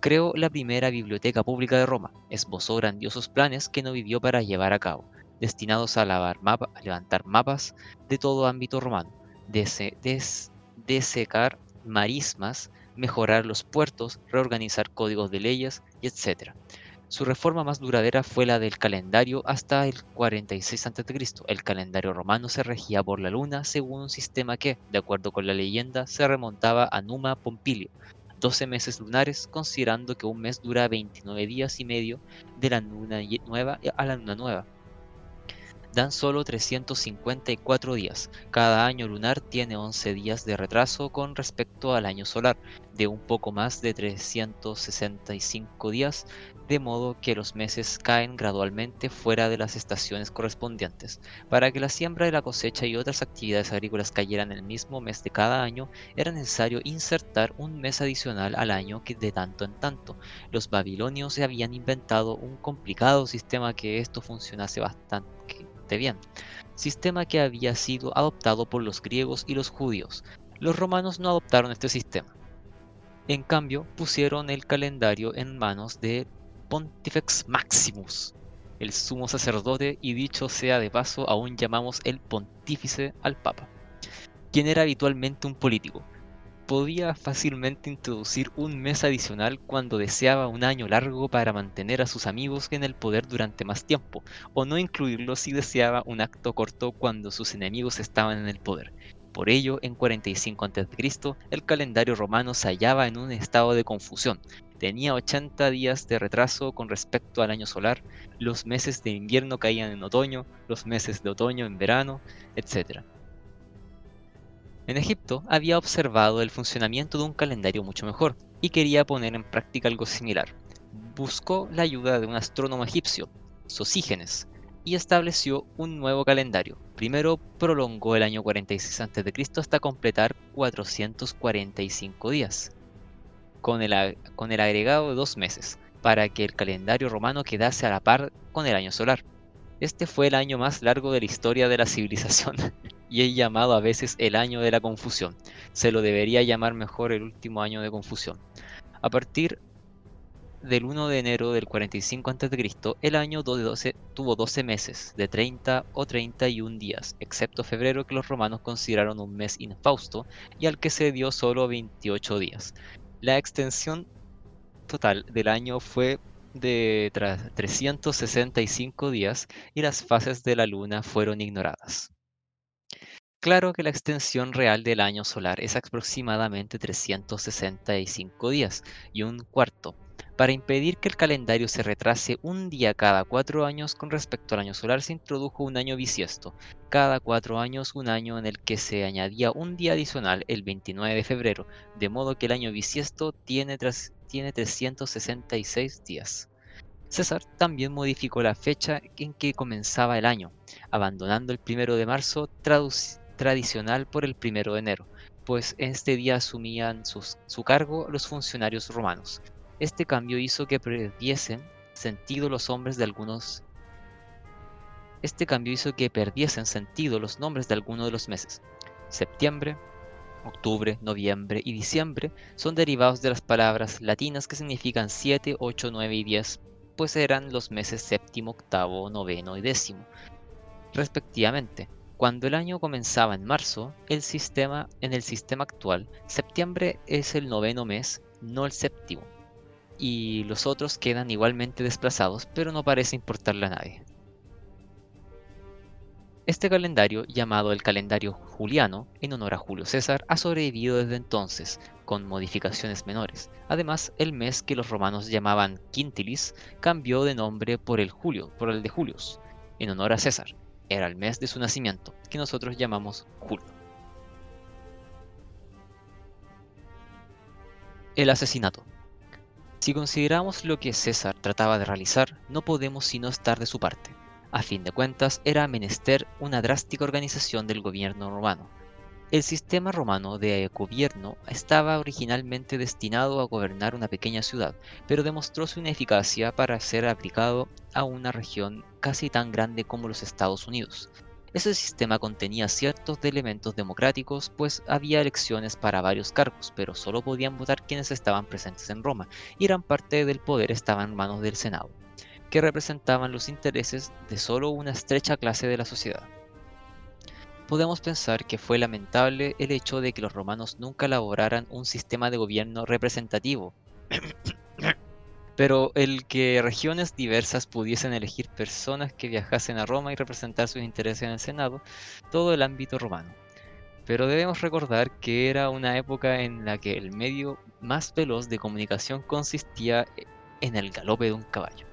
Creó la primera biblioteca pública de Roma, esbozó grandiosos planes que no vivió para llevar a cabo, destinados a, levantar mapas de todo ámbito romano, des, desecar marismas, mejorar los puertos, reorganizar códigos de leyes, etc. Su reforma más duradera fue la del calendario hasta el 46 a.C. El calendario romano se regía por la luna según un sistema que, de acuerdo con la leyenda, se remontaba a Numa Pompilio, 12 meses lunares, considerando que un mes dura 29 días y medio de la luna nueva a la luna nueva. dan solo 354 días. Cada año lunar tiene 11 días de retraso con respecto al año solar, de un poco más de 365 días, de modo que los meses caen gradualmente fuera de las estaciones correspondientes. Para que la siembra y la cosecha y otras actividades agrícolas cayeran el mismo mes de cada año, era necesario insertar un mes adicional al año que de tanto en tanto. Los babilonios se habían inventado un complicado sistema que esto funcionase bastante bien, sistema que había sido adoptado por los griegos y los judíos. Los romanos no adoptaron este sistema. En cambio, pusieron el calendario en manos de Pontifex Maximus, el sumo sacerdote y dicho sea de paso aún llamamos el pontífice al papa, quien era habitualmente un político. Podía fácilmente introducir un mes adicional cuando deseaba un año largo para mantener a sus amigos en el poder durante más tiempo, o no incluirlo si deseaba un acto corto cuando sus enemigos estaban en el poder. Por ello, en 45 a.C., el calendario romano se hallaba en un estado de confusión, tenía 80 días de retraso con respecto al año solar, los meses de invierno caían en otoño, los meses de otoño en verano, etc. En Egipto había observado el funcionamiento de un calendario mucho mejor y quería poner en práctica algo similar. Buscó la ayuda de un astrónomo egipcio, Sosígenes, y estableció un nuevo calendario. Primero prolongó el año 46 a.C. hasta completar 445 días con el, agregado de dos meses, para que el calendario romano quedase a la par con el año solar. Este fue el año más largo de la historia de la civilización y es llamado a veces el año de la confusión. Se lo debería llamar mejor el último año de confusión. A partir del 1 de enero del 45 a.C., el año 12, tuvo 12 meses, de 30 o 31 días, excepto febrero que los romanos consideraron un mes infausto y al que se dio solo 28 días. La extensión total del año fue de 365 días y las fases de la luna fueron ignoradas. Claro que la extensión real del año solar es aproximadamente 365 días y un cuarto, para impedir que el calendario se retrase un día cada cuatro años con respecto al año solar, se introdujo un año bisiesto. Cada cuatro años un año en el que se añadía un día adicional, el 29 de febrero, de modo que el año bisiesto tiene, tiene 366 días. César también modificó la fecha en que comenzaba el año, abandonando el primero de marzo tradicional por el primero de enero, pues este día asumían su cargo los funcionarios romanos. Este cambio hizo que perdiesen sentido los hombres de algunos este cambio hizo que perdiesen sentido los nombres de algunos de los meses. Septiembre, octubre, noviembre y diciembre son derivados de las palabras latinas que significan 7, 8, 9 y 10, pues eran los meses séptimo, octavo, noveno y décimo, respectivamente. Cuando el año comenzaba en marzo, el sistema, en el sistema actual, septiembre es el noveno mes, no el séptimo y los otros quedan igualmente desplazados, pero no parece importarle a nadie. Este calendario, llamado el calendario juliano, en honor a Julio César, ha sobrevivido desde entonces, con modificaciones menores. Además, el mes que los romanos llamaban Quintilis cambió de nombre por el Julio, por el de Julius, en honor a César. Era el mes de su nacimiento, que nosotros llamamos Julio. El asesinato. Si consideramos lo que César trataba de realizar, no podemos sino estar de su parte. A fin de cuentas, era menester una drástica organización del gobierno romano. El sistema romano de gobierno estaba originalmente destinado a gobernar una pequeña ciudad, pero demostró su ineficacia para ser aplicado a una región casi tan grande como los Estados Unidos. Ese sistema contenía ciertos elementos democráticos, pues había elecciones para varios cargos, pero solo podían votar quienes estaban presentes en Roma, y gran parte del poder estaba en manos del Senado, que representaban los intereses de solo una estrecha clase de la sociedad. Podemos pensar que fue lamentable el hecho de que los romanos nunca elaboraran un sistema de gobierno representativo, pero el que regiones diversas pudiesen elegir personas que viajasen a Roma y representar sus intereses en el Senado, todo el ámbito romano. Pero debemos recordar que era una época en la que el medio más veloz de comunicación consistía en el galope de un caballo.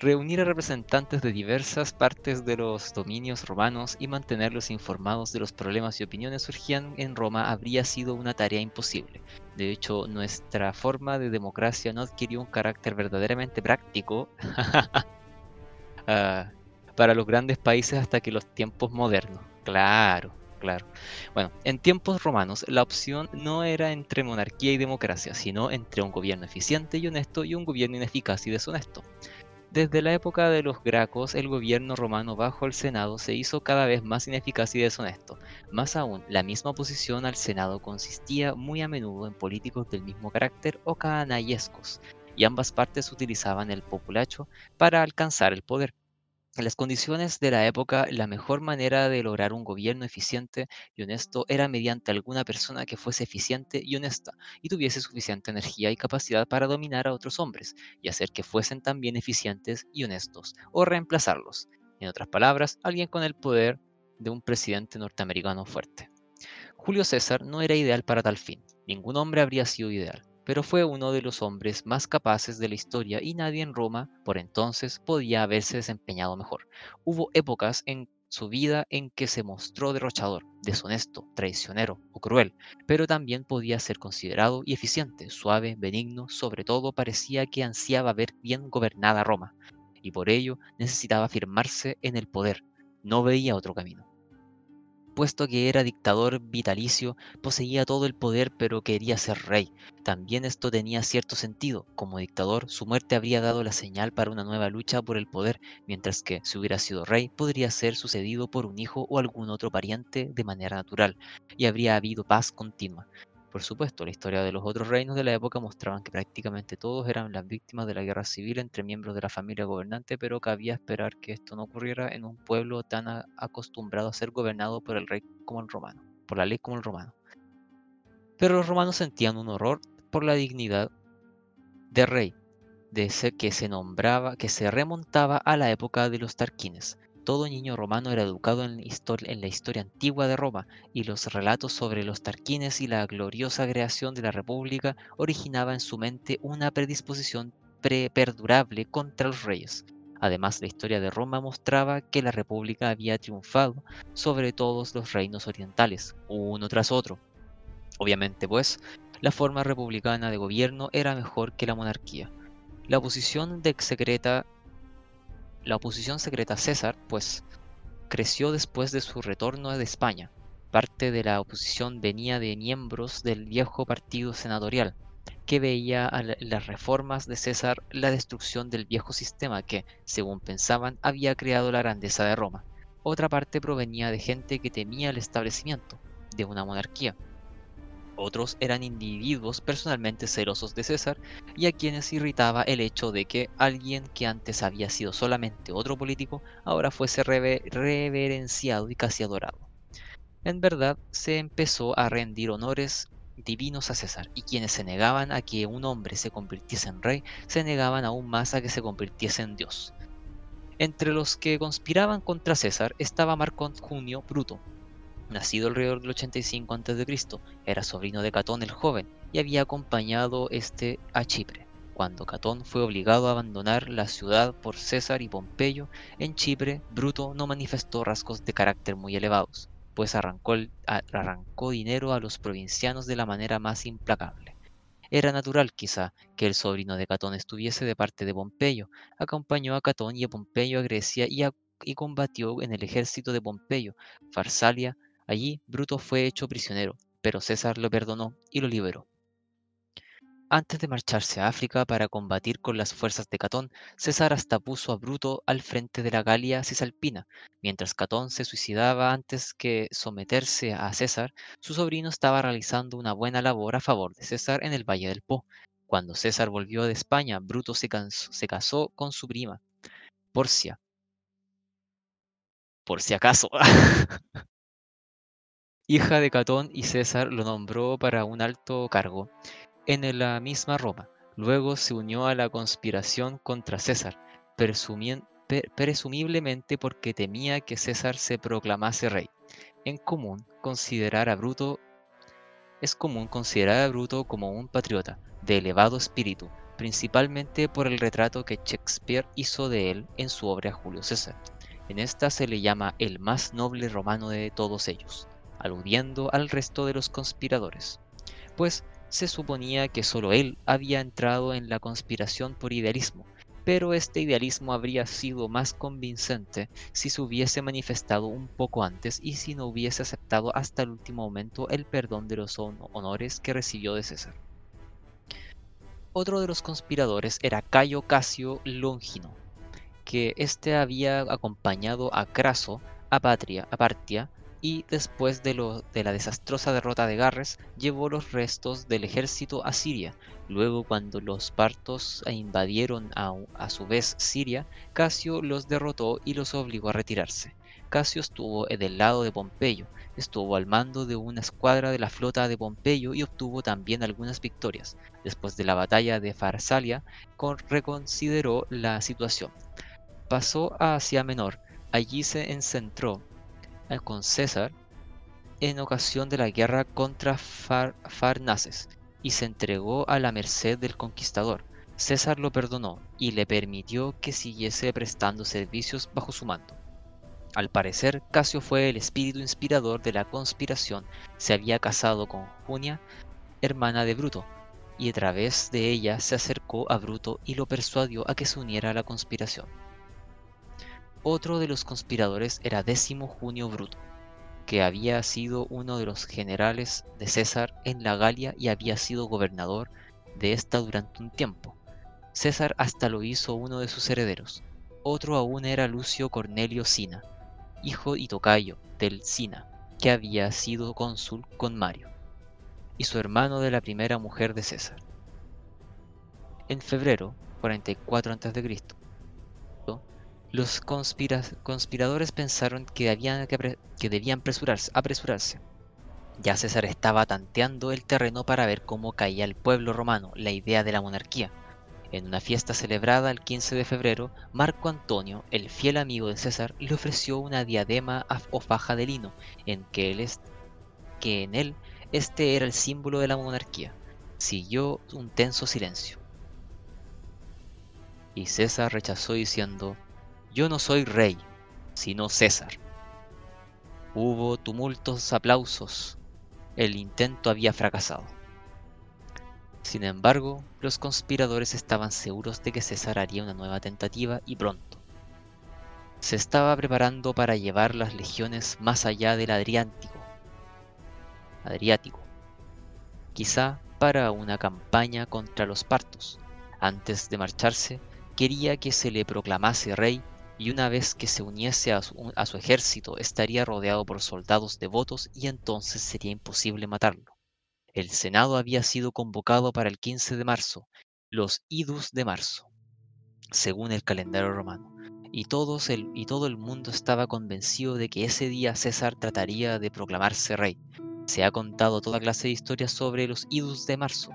Reunir a representantes de diversas partes de los dominios romanos y mantenerlos informados de los problemas y opiniones surgían en Roma habría sido una tarea imposible. De hecho, nuestra forma de democracia no adquirió un carácter verdaderamente práctico ah, para los grandes países hasta que los tiempos modernos. Claro, claro. Bueno, en tiempos romanos la opción no era entre monarquía y democracia, sino entre un gobierno eficiente y honesto y un gobierno ineficaz y deshonesto. Desde la época de los Gracos, el gobierno romano bajo el Senado se hizo cada vez más ineficaz y deshonesto. Más aún, la misma oposición al Senado consistía muy a menudo en políticos del mismo carácter o canallescos, y ambas partes utilizaban el populacho para alcanzar el poder. En las condiciones de la época, la mejor manera de lograr un gobierno eficiente y honesto era mediante alguna persona que fuese eficiente y honesta y tuviese suficiente energía y capacidad para dominar a otros hombres y hacer que fuesen también eficientes y honestos o reemplazarlos. En otras palabras, alguien con el poder de un presidente norteamericano fuerte. Julio César no era ideal para tal fin. Ningún hombre habría sido ideal pero fue uno de los hombres más capaces de la historia y nadie en Roma por entonces podía haberse desempeñado mejor. Hubo épocas en su vida en que se mostró derrochador, deshonesto, traicionero o cruel, pero también podía ser considerado y eficiente, suave, benigno, sobre todo parecía que ansiaba ver bien gobernada Roma, y por ello necesitaba firmarse en el poder, no veía otro camino puesto que era dictador vitalicio, poseía todo el poder pero quería ser rey. También esto tenía cierto sentido. Como dictador, su muerte habría dado la señal para una nueva lucha por el poder, mientras que, si hubiera sido rey, podría ser sucedido por un hijo o algún otro pariente de manera natural, y habría habido paz continua. Por supuesto, la historia de los otros reinos de la época mostraban que prácticamente todos eran las víctimas de la guerra civil entre miembros de la familia gobernante, pero cabía esperar que esto no ocurriera en un pueblo tan acostumbrado a ser gobernado por el rey como el romano, por la ley como el romano. Pero los romanos sentían un horror por la dignidad de rey, de ese que se nombraba, que se remontaba a la época de los Tarquines, todo niño romano era educado en, la historia antigua de Roma, y los relatos sobre los tarquines y la gloriosa creación de la República originaban en su mente una predisposición perdurable contra los reyes. Además, la historia de Roma mostraba que la República había triunfado sobre todos los reinos orientales, uno tras otro. Obviamente, pues, la forma republicana de gobierno era mejor que la monarquía. La oposición de secreta la oposición secreta a César, pues, creció después de su retorno de España. Parte de la oposición venía de miembros del viejo partido senatorial, que veía a las reformas de César la destrucción del viejo sistema que, según pensaban, había creado la grandeza de Roma. Otra parte provenía de gente que temía el establecimiento de una monarquía, otros eran individuos personalmente celosos de César y a quienes irritaba el hecho de que alguien que antes había sido solamente otro político ahora fuese reverenciado y casi adorado. En verdad, se empezó a rendir honores divinos a César, y quienes se negaban a que un hombre se convirtiese en rey, se negaban aún más a que se convirtiese en Dios. Entre los que conspiraban contra César estaba Marco Junio Bruto, nacido alrededor del 85 a.C., era sobrino de Catón el joven y había acompañado este a Chipre. Cuando Catón fue obligado a abandonar la ciudad por César y Pompeyo, en Chipre, Bruto no manifestó rasgos de carácter muy elevados, pues arrancó, dinero a los provincianos de la manera más implacable. Era natural, quizá, que el sobrino de Catón estuviese de parte de Pompeyo, acompañó a Catón y a Pompeyo a Grecia y, y combatió en el ejército de Pompeyo, Farsalia, Allí Bruto fue hecho prisionero, pero César lo perdonó y lo liberó. Antes de marcharse a África para combatir con las fuerzas de Catón, César hasta puso a Bruto al frente de la Galia cisalpina. Mientras Catón se suicidaba antes que someterse a César, su sobrino estaba realizando una buena labor a favor de César en el Valle del Po. Cuando César volvió de España, Bruto se, casó con su prima, Porcia. Por si acaso. hija de Catón y César lo nombró para un alto cargo en la misma Roma. Luego se unió a la conspiración contra César, presumiblemente porque temía que César se proclamase rey. En común, considerar a Bruto es común considerar a Bruto como un patriota de elevado espíritu, principalmente por el retrato que Shakespeare hizo de él en su obra Julio César. En esta se le llama el más noble romano de todos ellos, aludiendo al resto de los conspiradores, pues se suponía que solo él había entrado en la conspiración por idealismo, pero este idealismo habría sido más convincente si se hubiese manifestado un poco antes y si no hubiese aceptado hasta el último momento el perdón de los honores que recibió de César. Otro de los conspiradores era Cayo Casio Longino, que éste había acompañado a Craso a, Patria, a Partia y después de, la desastrosa derrota de Garres llevó los restos del ejército a Siria. Luego cuando los partos invadieron a, su vez Siria, Casio los derrotó y los obligó a retirarse. Casio estuvo del lado de Pompeyo, estuvo al mando de una escuadra de la flota de Pompeyo y obtuvo también algunas victorias. Después de la batalla de Farsalia, reconsideró la situación. Pasó a Asia Menor, allí se encentró con César en ocasión de la guerra contra Farnaces y se entregó a la merced del conquistador. César lo perdonó y le permitió que siguiese prestando servicios bajo su mando. Al parecer, Casio fue el espíritu inspirador de la conspiración. Se había casado con Junia, hermana de Bruto, y a través de ella se acercó a Bruto y lo persuadió a que se uniera a la conspiración. Otro de los conspiradores era Décimo Junio Bruto, que había sido uno de los generales de César en la Galia y había sido gobernador de esta durante un tiempo. César hasta lo hizo uno de sus herederos. Otro aún era Lucio Cornelio Sina, hijo y tocayo del Sina, que había sido cónsul con Mario, y su hermano de la primera mujer de César. En febrero 44 a.C., los conspiradores pensaron que, debían apresurarse, Ya César estaba tanteando el terreno para ver cómo caía el pueblo romano la idea de la monarquía. En una fiesta celebrada el 15 de febrero, Marco Antonio, el fiel amigo de César, le ofreció una diadema o faja de lino, en que, él que en él este era el símbolo de la monarquía. Siguió un tenso silencio. Y César rechazó diciendo, yo no soy rey, sino César. Hubo tumultos aplausos. El intento había fracasado. Sin embargo, los conspiradores estaban seguros de que César haría una nueva tentativa y pronto. Se estaba preparando para llevar las legiones más allá del Adriático. Adriático. Quizá para una campaña contra los partos. Antes de marcharse, quería que se le proclamase rey y una vez que se uniese a su, ejército estaría rodeado por soldados devotos y entonces sería imposible matarlo. El Senado había sido convocado para el 15 de marzo, los idus de marzo, según el calendario romano, y, y todo el mundo estaba convencido de que ese día César trataría de proclamarse rey. Se ha contado toda clase de historias sobre los idus de marzo,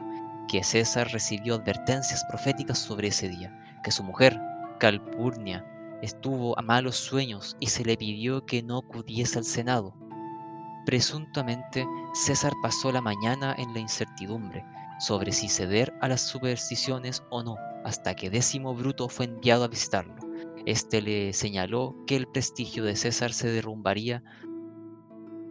que César recibió advertencias proféticas sobre ese día, que su mujer, Calpurnia, estuvo a malos sueños y se le pidió que no acudiese al Senado. Presuntamente, César pasó la mañana en la incertidumbre sobre si ceder a las supersticiones o no, hasta que Décimo Bruto fue enviado a visitarlo. Este le señaló que el prestigio de César se derrumbaría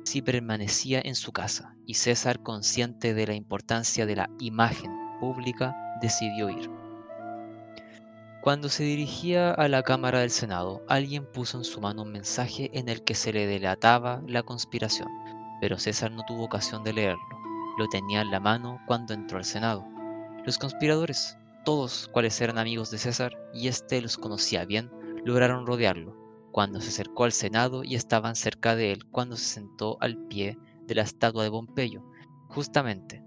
si permanecía en su casa, y César, consciente de la importancia de la imagen pública, decidió ir. Cuando se dirigía a la Cámara del Senado, alguien puso en su mano un mensaje en el que se le delataba la conspiración, pero César no tuvo ocasión de leerlo. Lo tenía en la mano cuando entró al Senado. Los conspiradores, todos cuales eran amigos de César y éste los conocía bien, lograron rodearlo, cuando se acercó al Senado y estaban cerca de él cuando se sentó al pie de la estatua de Pompeyo. Justamente,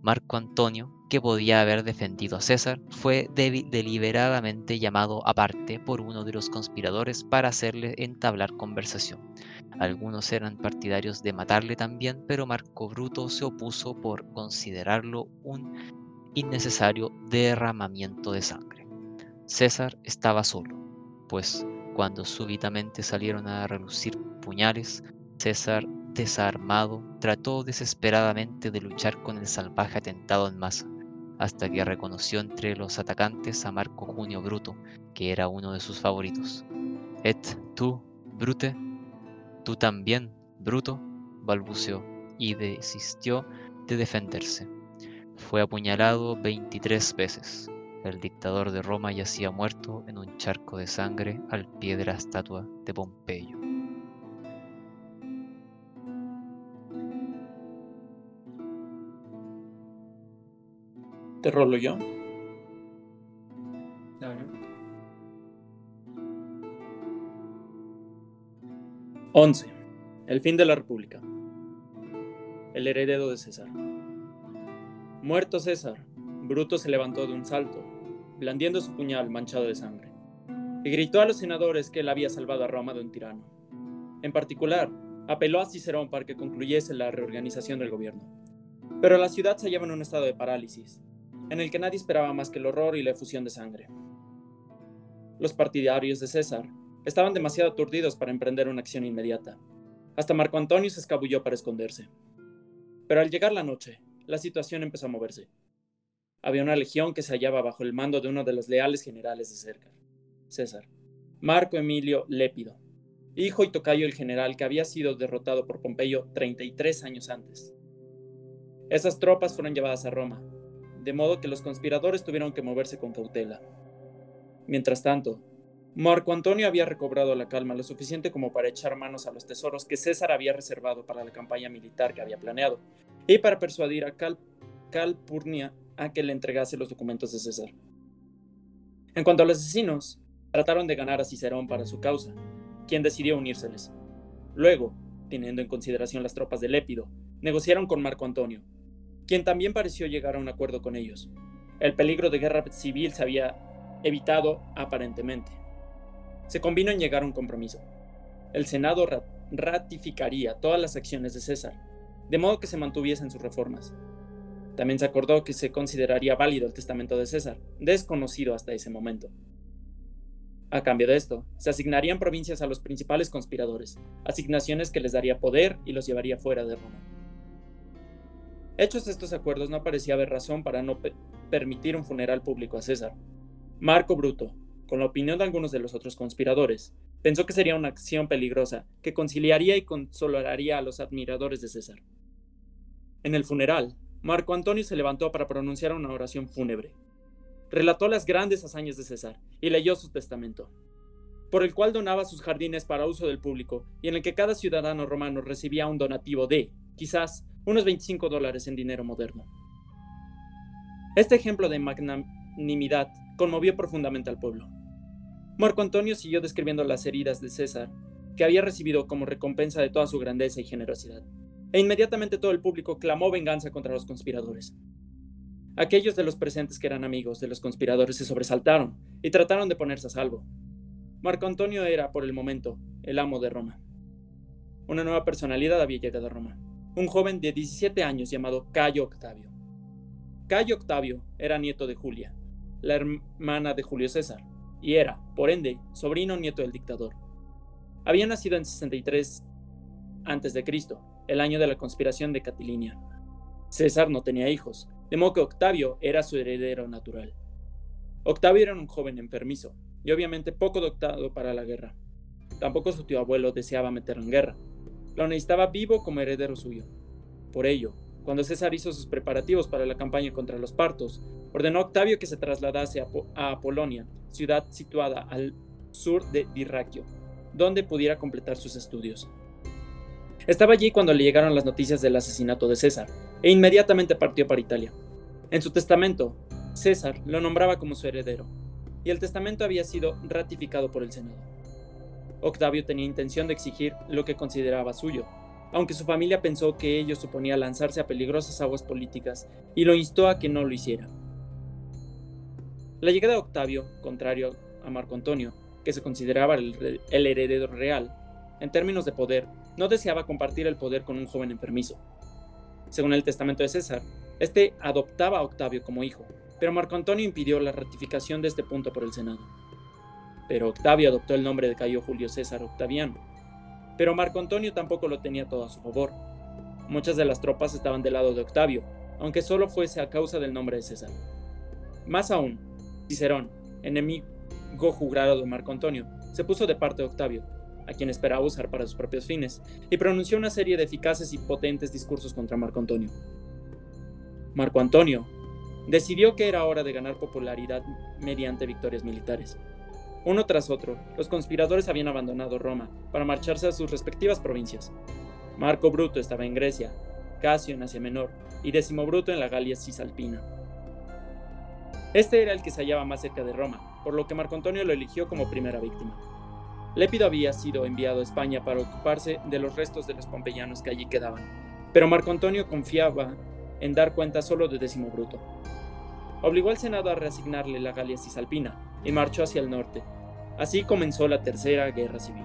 Marco Antonio, que podía haber defendido a César, fue deliberadamente llamado aparte por uno de los conspiradores para hacerle entablar conversación. Algunos eran partidarios de matarle también, pero Marco Bruto se opuso por considerarlo un innecesario derramamiento de sangre. César estaba solo, pues cuando súbitamente salieron a relucir puñales, César desarmado, trató desesperadamente de luchar con el salvaje atentado en masa. hasta que reconoció entre los atacantes a Marco Junio Bruto, que era uno de sus favoritos. Et tú, Brute, tú también, Bruto, balbuceó y desistió de defenderse. Fue apuñalado 23 veces. El dictador de Roma yacía muerto en un charco de sangre al pie de la estatua de Pompeyo. ¿Te rolo yo? Claro. 11. El fin de la República. El heredero de César. Muerto César, Bruto se levantó de un salto, blandiendo su puñal manchado de sangre, y gritó a los senadores que él había salvado a Roma de un tirano. En particular, apeló a Cicerón para que concluyese la reorganización del gobierno. Pero la ciudad se hallaba en un estado de parálisis, en el que nadie esperaba más que el horror y la efusión de sangre. Los partidarios de César estaban demasiado aturdidos para emprender una acción inmediata. Hasta Marco Antonio se escabulló para esconderse. Pero al llegar la noche, la situación empezó a moverse había una legión que se hallaba bajo el mando de uno de los leales generales de cerca, César, Marco Emilio Lépido, hijo y tocayo del general que había sido derrotado por Pompeyo 33 años antes. Esas tropas fueron llevadas a Roma, de modo que los conspiradores tuvieron que moverse con cautela. Mientras tanto, Marco Antonio había recobrado la calma lo suficiente como para echar manos a los tesoros que César había reservado para la campaña militar que había planeado, y para persuadir a Calpurnia a que le entregase los documentos de César. En cuanto a los asesinos, trataron de ganar a Cicerón para su causa, quien decidió unírseles. Luego, teniendo en consideración las tropas de Lépido, negociaron con Marco Antonio, quien también pareció llegar a un acuerdo con ellos. El peligro de guerra civil se había evitado aparentemente. Se combinó en llegar a un compromiso. El Senado ratificaría todas las acciones de César, de modo que se mantuviesen sus reformas, también se acordó que se consideraría válido el testamento de César, desconocido hasta ese momento. A cambio de esto, se asignarían provincias a los principales conspiradores, asignaciones que les daría poder y los llevaría fuera de Roma. Hechos estos acuerdos, no parecía haber razón para no permitir un funeral público a César. Marco Bruto, con la opinión de algunos de los otros conspiradores, pensó que sería una acción peligrosa que conciliaría y consolaría a los admiradores de César. En el funeral, Marco Antonio se levantó para pronunciar una oración fúnebre. Relató las grandes hazañas de César y leyó su testamento, por el cual donaba sus jardines para uso del público y en el que cada ciudadano romano recibía un donativo de, quizás, unos 25 dólares en dinero moderno. Este ejemplo de magnanimidad conmovió profundamente al pueblo. Marco Antonio siguió describiendo las heridas de César, que había recibido como recompensa de toda su grandeza y generosidad e inmediatamente todo el público clamó venganza contra los conspiradores. Aquellos de los presentes que eran amigos de los conspiradores se sobresaltaron y trataron de ponerse a salvo. Marco Antonio era, por el momento, el amo de Roma. Una nueva personalidad había llegado a Roma, un joven de 17 años llamado Cayo Octavio. Cayo Octavio era nieto de Julia, la hermana de Julio César, y era, por ende, sobrino nieto del dictador. Había nacido en 63 a.C el año de la conspiración de Catilinia. César no tenía hijos, de modo que Octavio era su heredero natural. Octavio era un joven enfermizo y obviamente poco dotado para la guerra. Tampoco su tío abuelo deseaba meterlo en guerra. Lo necesitaba vivo como heredero suyo. Por ello, cuando César hizo sus preparativos para la campaña contra los partos, ordenó a Octavio que se trasladase a, a Apolonia, ciudad situada al sur de Dirraquio, donde pudiera completar sus estudios. Estaba allí cuando le llegaron las noticias del asesinato de César, e inmediatamente partió para Italia. En su testamento, César lo nombraba como su heredero, y el testamento había sido ratificado por el Senado. Octavio tenía intención de exigir lo que consideraba suyo, aunque su familia pensó que ello suponía lanzarse a peligrosas aguas políticas y lo instó a que no lo hiciera. La llegada de Octavio, contrario a Marco Antonio, que se consideraba el, heredero real, en términos de poder, no deseaba compartir el poder con un joven enfermizo. Según el testamento de César, este adoptaba a Octavio como hijo, pero Marco Antonio impidió la ratificación de este punto por el Senado. Pero Octavio adoptó el nombre de Cayo Julio César Octaviano. Pero Marco Antonio tampoco lo tenía todo a su favor. Muchas de las tropas estaban del lado de Octavio, aunque solo fuese a causa del nombre de César. Más aún, Cicerón, enemigo jurado de Marco Antonio, se puso de parte de Octavio, a quien esperaba usar para sus propios fines, y pronunció una serie de eficaces y potentes discursos contra Marco Antonio. Marco Antonio decidió que era hora de ganar popularidad mediante victorias militares. Uno tras otro, los conspiradores habían abandonado Roma para marcharse a sus respectivas provincias. Marco Bruto estaba en Grecia, Casio en Asia Menor y Décimo Bruto en la Galia Cisalpina. Este era el que se hallaba más cerca de Roma, por lo que Marco Antonio lo eligió como primera víctima. Lépido había sido enviado a España para ocuparse de los restos de los pompeyanos que allí quedaban, pero Marco Antonio confiaba en dar cuenta solo de Décimo Bruto. Obligó al Senado a reasignarle la Galia Cisalpina y marchó hacia el norte. Así comenzó la Tercera Guerra Civil.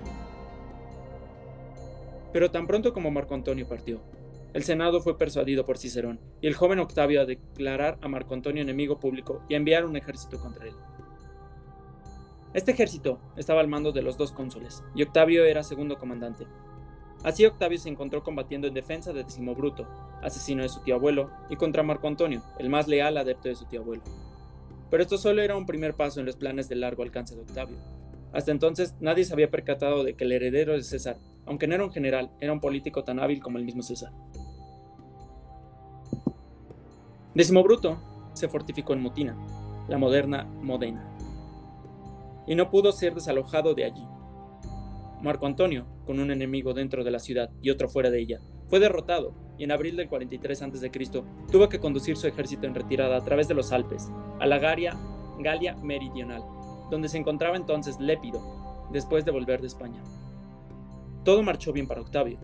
Pero tan pronto como Marco Antonio partió, el Senado fue persuadido por Cicerón y el joven Octavio a declarar a Marco Antonio enemigo público y a enviar un ejército contra él. Este ejército estaba al mando de los dos cónsules, y Octavio era segundo comandante. Así Octavio se encontró combatiendo en defensa de Decimo Bruto, asesino de su tío abuelo, y contra Marco Antonio, el más leal adepto de su tío abuelo. Pero esto solo era un primer paso en los planes de largo alcance de Octavio. Hasta entonces nadie se había percatado de que el heredero de César, aunque no era un general, era un político tan hábil como el mismo César. Décimo Bruto se fortificó en Mutina, la moderna Modena, y no pudo ser desalojado de allí. Marco Antonio, con un enemigo dentro de la ciudad y otro fuera de ella, fue derrotado y en abril del 43 a.C. tuvo que conducir su ejército en retirada a través de los Alpes, a la Galia, Galia Meridional, donde se encontraba entonces Lépido, después de volver de España. Todo marchó bien para Octavio.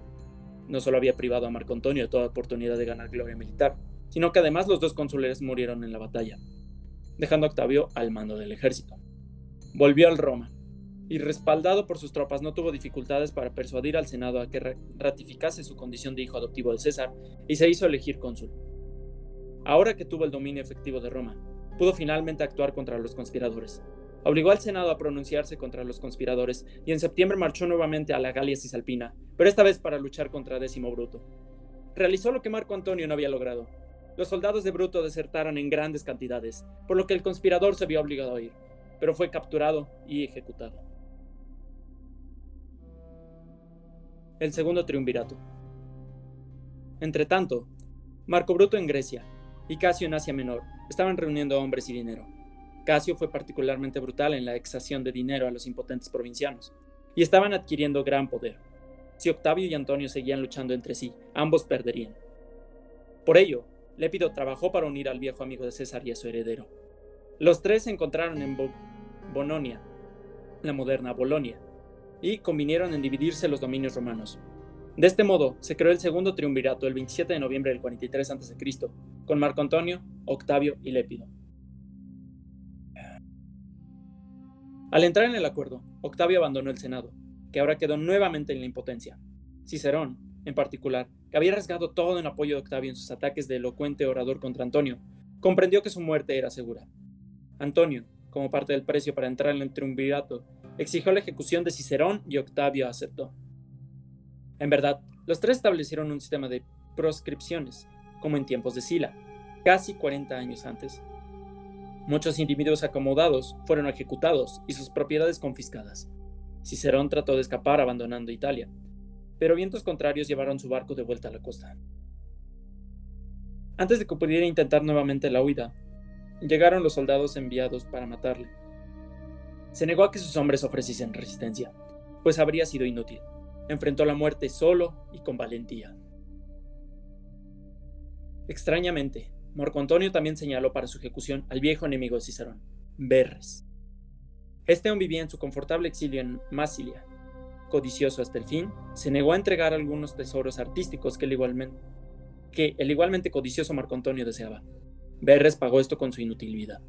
No solo había privado a Marco Antonio de toda oportunidad de ganar gloria militar, sino que además los dos cónsules murieron en la batalla, dejando a Octavio al mando del ejército. Volvió al Roma, y respaldado por sus tropas no tuvo dificultades para persuadir al Senado a que ratificase su condición de hijo adoptivo de César y se hizo elegir cónsul. Ahora que tuvo el dominio efectivo de Roma, pudo finalmente actuar contra los conspiradores. Obligó al Senado a pronunciarse contra los conspiradores y en septiembre marchó nuevamente a la Galia Cisalpina, pero esta vez para luchar contra Décimo Bruto. Realizó lo que Marco Antonio no había logrado, los soldados de Bruto desertaron en grandes cantidades, por lo que el conspirador se vio obligado a ir, pero fue capturado y ejecutado. El segundo triunvirato. Entretanto, Marco Bruto en Grecia y Casio en Asia Menor estaban reuniendo hombres y dinero. Casio fue particularmente brutal en la exacción de dinero a los impotentes provincianos, y estaban adquiriendo gran poder. Si Octavio y Antonio seguían luchando entre sí, ambos perderían. Por ello, Lépido trabajó para unir al viejo amigo de César y a su heredero. Los tres se encontraron en Bononia, la moderna Bolonia, y convinieron en dividirse los dominios romanos. De este modo, se creó el segundo triunvirato el 27 de noviembre del 43 a.C., con Marco Antonio, Octavio y Lépido. Al entrar en el acuerdo, Octavio abandonó el Senado, que ahora quedó nuevamente en la impotencia. Cicerón, en particular, que había arriesgado todo en apoyo de Octavio en sus ataques de elocuente orador contra Antonio, comprendió que su muerte era segura. Antonio, como parte del precio para entrar en el triunvirato, exigió la ejecución de Cicerón y Octavio aceptó. En verdad, los tres establecieron un sistema de proscripciones, como en tiempos de Sila, casi 40 años antes. Muchos individuos acomodados fueron ejecutados y sus propiedades confiscadas. Cicerón trató de escapar abandonando Italia, pero vientos contrarios llevaron su barco de vuelta a la costa. Antes de que pudiera intentar nuevamente la huida, llegaron los soldados enviados para matarle. Se negó a que sus hombres ofreciesen resistencia, pues habría sido inútil. Enfrentó la muerte solo y con valentía. Extrañamente, Marco Antonio también señaló para su ejecución al viejo enemigo de Cicerón, Berres. Este aún vivía en su confortable exilio en Massilia, codicioso hasta el fin, se negó a entregar algunos tesoros artísticos que el igualmente, que el igualmente codicioso Marco Antonio deseaba. Berres pagó esto con su inútil vida.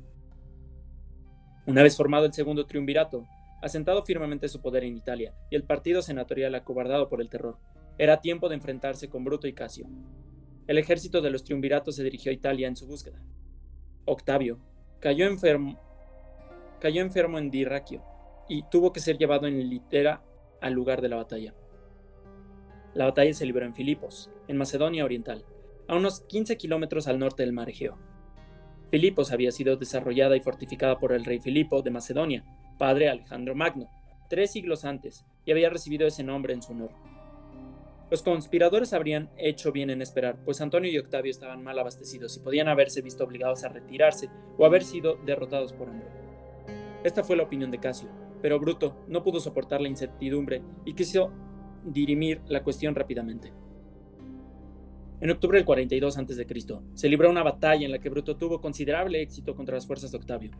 Una vez formado el segundo triunvirato, asentado firmemente su poder en Italia y el partido senatorial acobardado por el terror, era tiempo de enfrentarse con Bruto y Casio. El ejército de los triunviratos se dirigió a Italia en su búsqueda. Octavio cayó enfermo, cayó enfermo en Dirraquio y tuvo que ser llevado en litera al lugar de la batalla. La batalla se libró en Filipos, en Macedonia Oriental, a unos 15 kilómetros al norte del mar Egeo. Filipos había sido desarrollada y fortificada por el rey Filipo de Macedonia, padre Alejandro Magno, tres siglos antes, y había recibido ese nombre en su honor. Los conspiradores habrían hecho bien en esperar, pues Antonio y Octavio estaban mal abastecidos y podían haberse visto obligados a retirarse o haber sido derrotados por hambre. Esta fue la opinión de Casio, pero Bruto no pudo soportar la incertidumbre y quiso dirimir la cuestión rápidamente. En octubre del 42 a.C., se libró una batalla en la que Bruto tuvo considerable éxito contra las fuerzas de Octavio.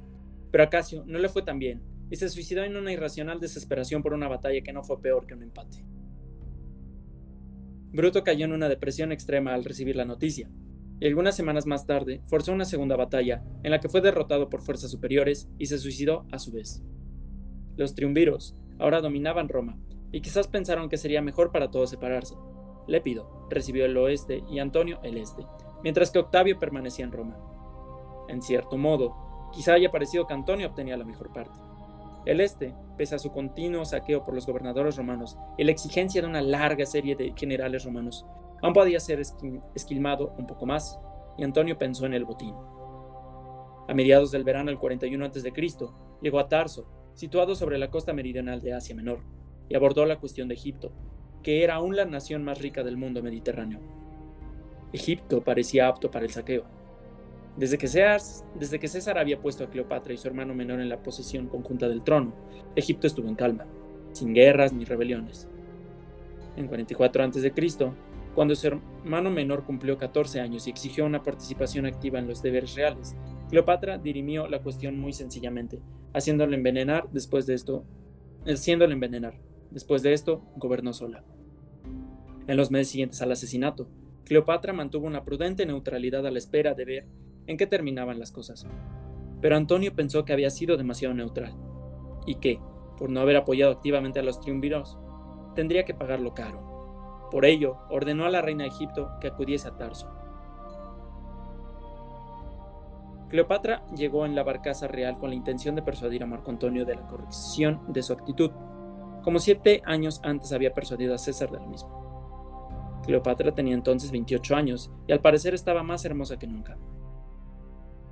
Pero a Casio no le fue tan bien y se suicidó en una irracional desesperación por una batalla que no fue peor que un empate. Bruto cayó en una depresión extrema al recibir la noticia, y algunas semanas más tarde forzó una segunda batalla en la que fue derrotado por fuerzas superiores y se suicidó a su vez. Los triunviros ahora dominaban Roma, y quizás pensaron que sería mejor para todos separarse. Lépido recibió el oeste y Antonio el este, mientras que Octavio permanecía en Roma. En cierto modo, quizá haya parecido que Antonio obtenía la mejor parte. El este, pese a su continuo saqueo por los gobernadores romanos y la exigencia de una larga serie de generales romanos, aún podía ser esquilmado un poco más, y Antonio pensó en el botín. A mediados del verano del 41 a.C., llegó a Tarso, situado sobre la costa meridional de Asia Menor, y abordó la cuestión de Egipto, que era aún la nación más rica del mundo mediterráneo. Egipto parecía apto para el saqueo, desde que, desde que César había puesto a Cleopatra y su hermano menor en la posesión conjunta del trono, Egipto estuvo en calma, sin guerras ni rebeliones. En 44 a.C., cuando su hermano menor cumplió 14 años y exigió una participación activa en los deberes reales, Cleopatra dirimió la cuestión muy sencillamente, haciéndole envenenar después de esto, haciéndole envenenar. Después de esto, gobernó sola. En los meses siguientes al asesinato, Cleopatra mantuvo una prudente neutralidad a la espera de ver en qué terminaban las cosas. Pero Antonio pensó que había sido demasiado neutral y que, por no haber apoyado activamente a los triunviros, tendría que pagarlo caro. Por ello, ordenó a la reina de Egipto que acudiese a Tarso. Cleopatra llegó en la barcaza real con la intención de persuadir a Marco Antonio de la corrección de su actitud, como siete años antes había persuadido a César del mismo. Cleopatra tenía entonces 28 años y al parecer estaba más hermosa que nunca.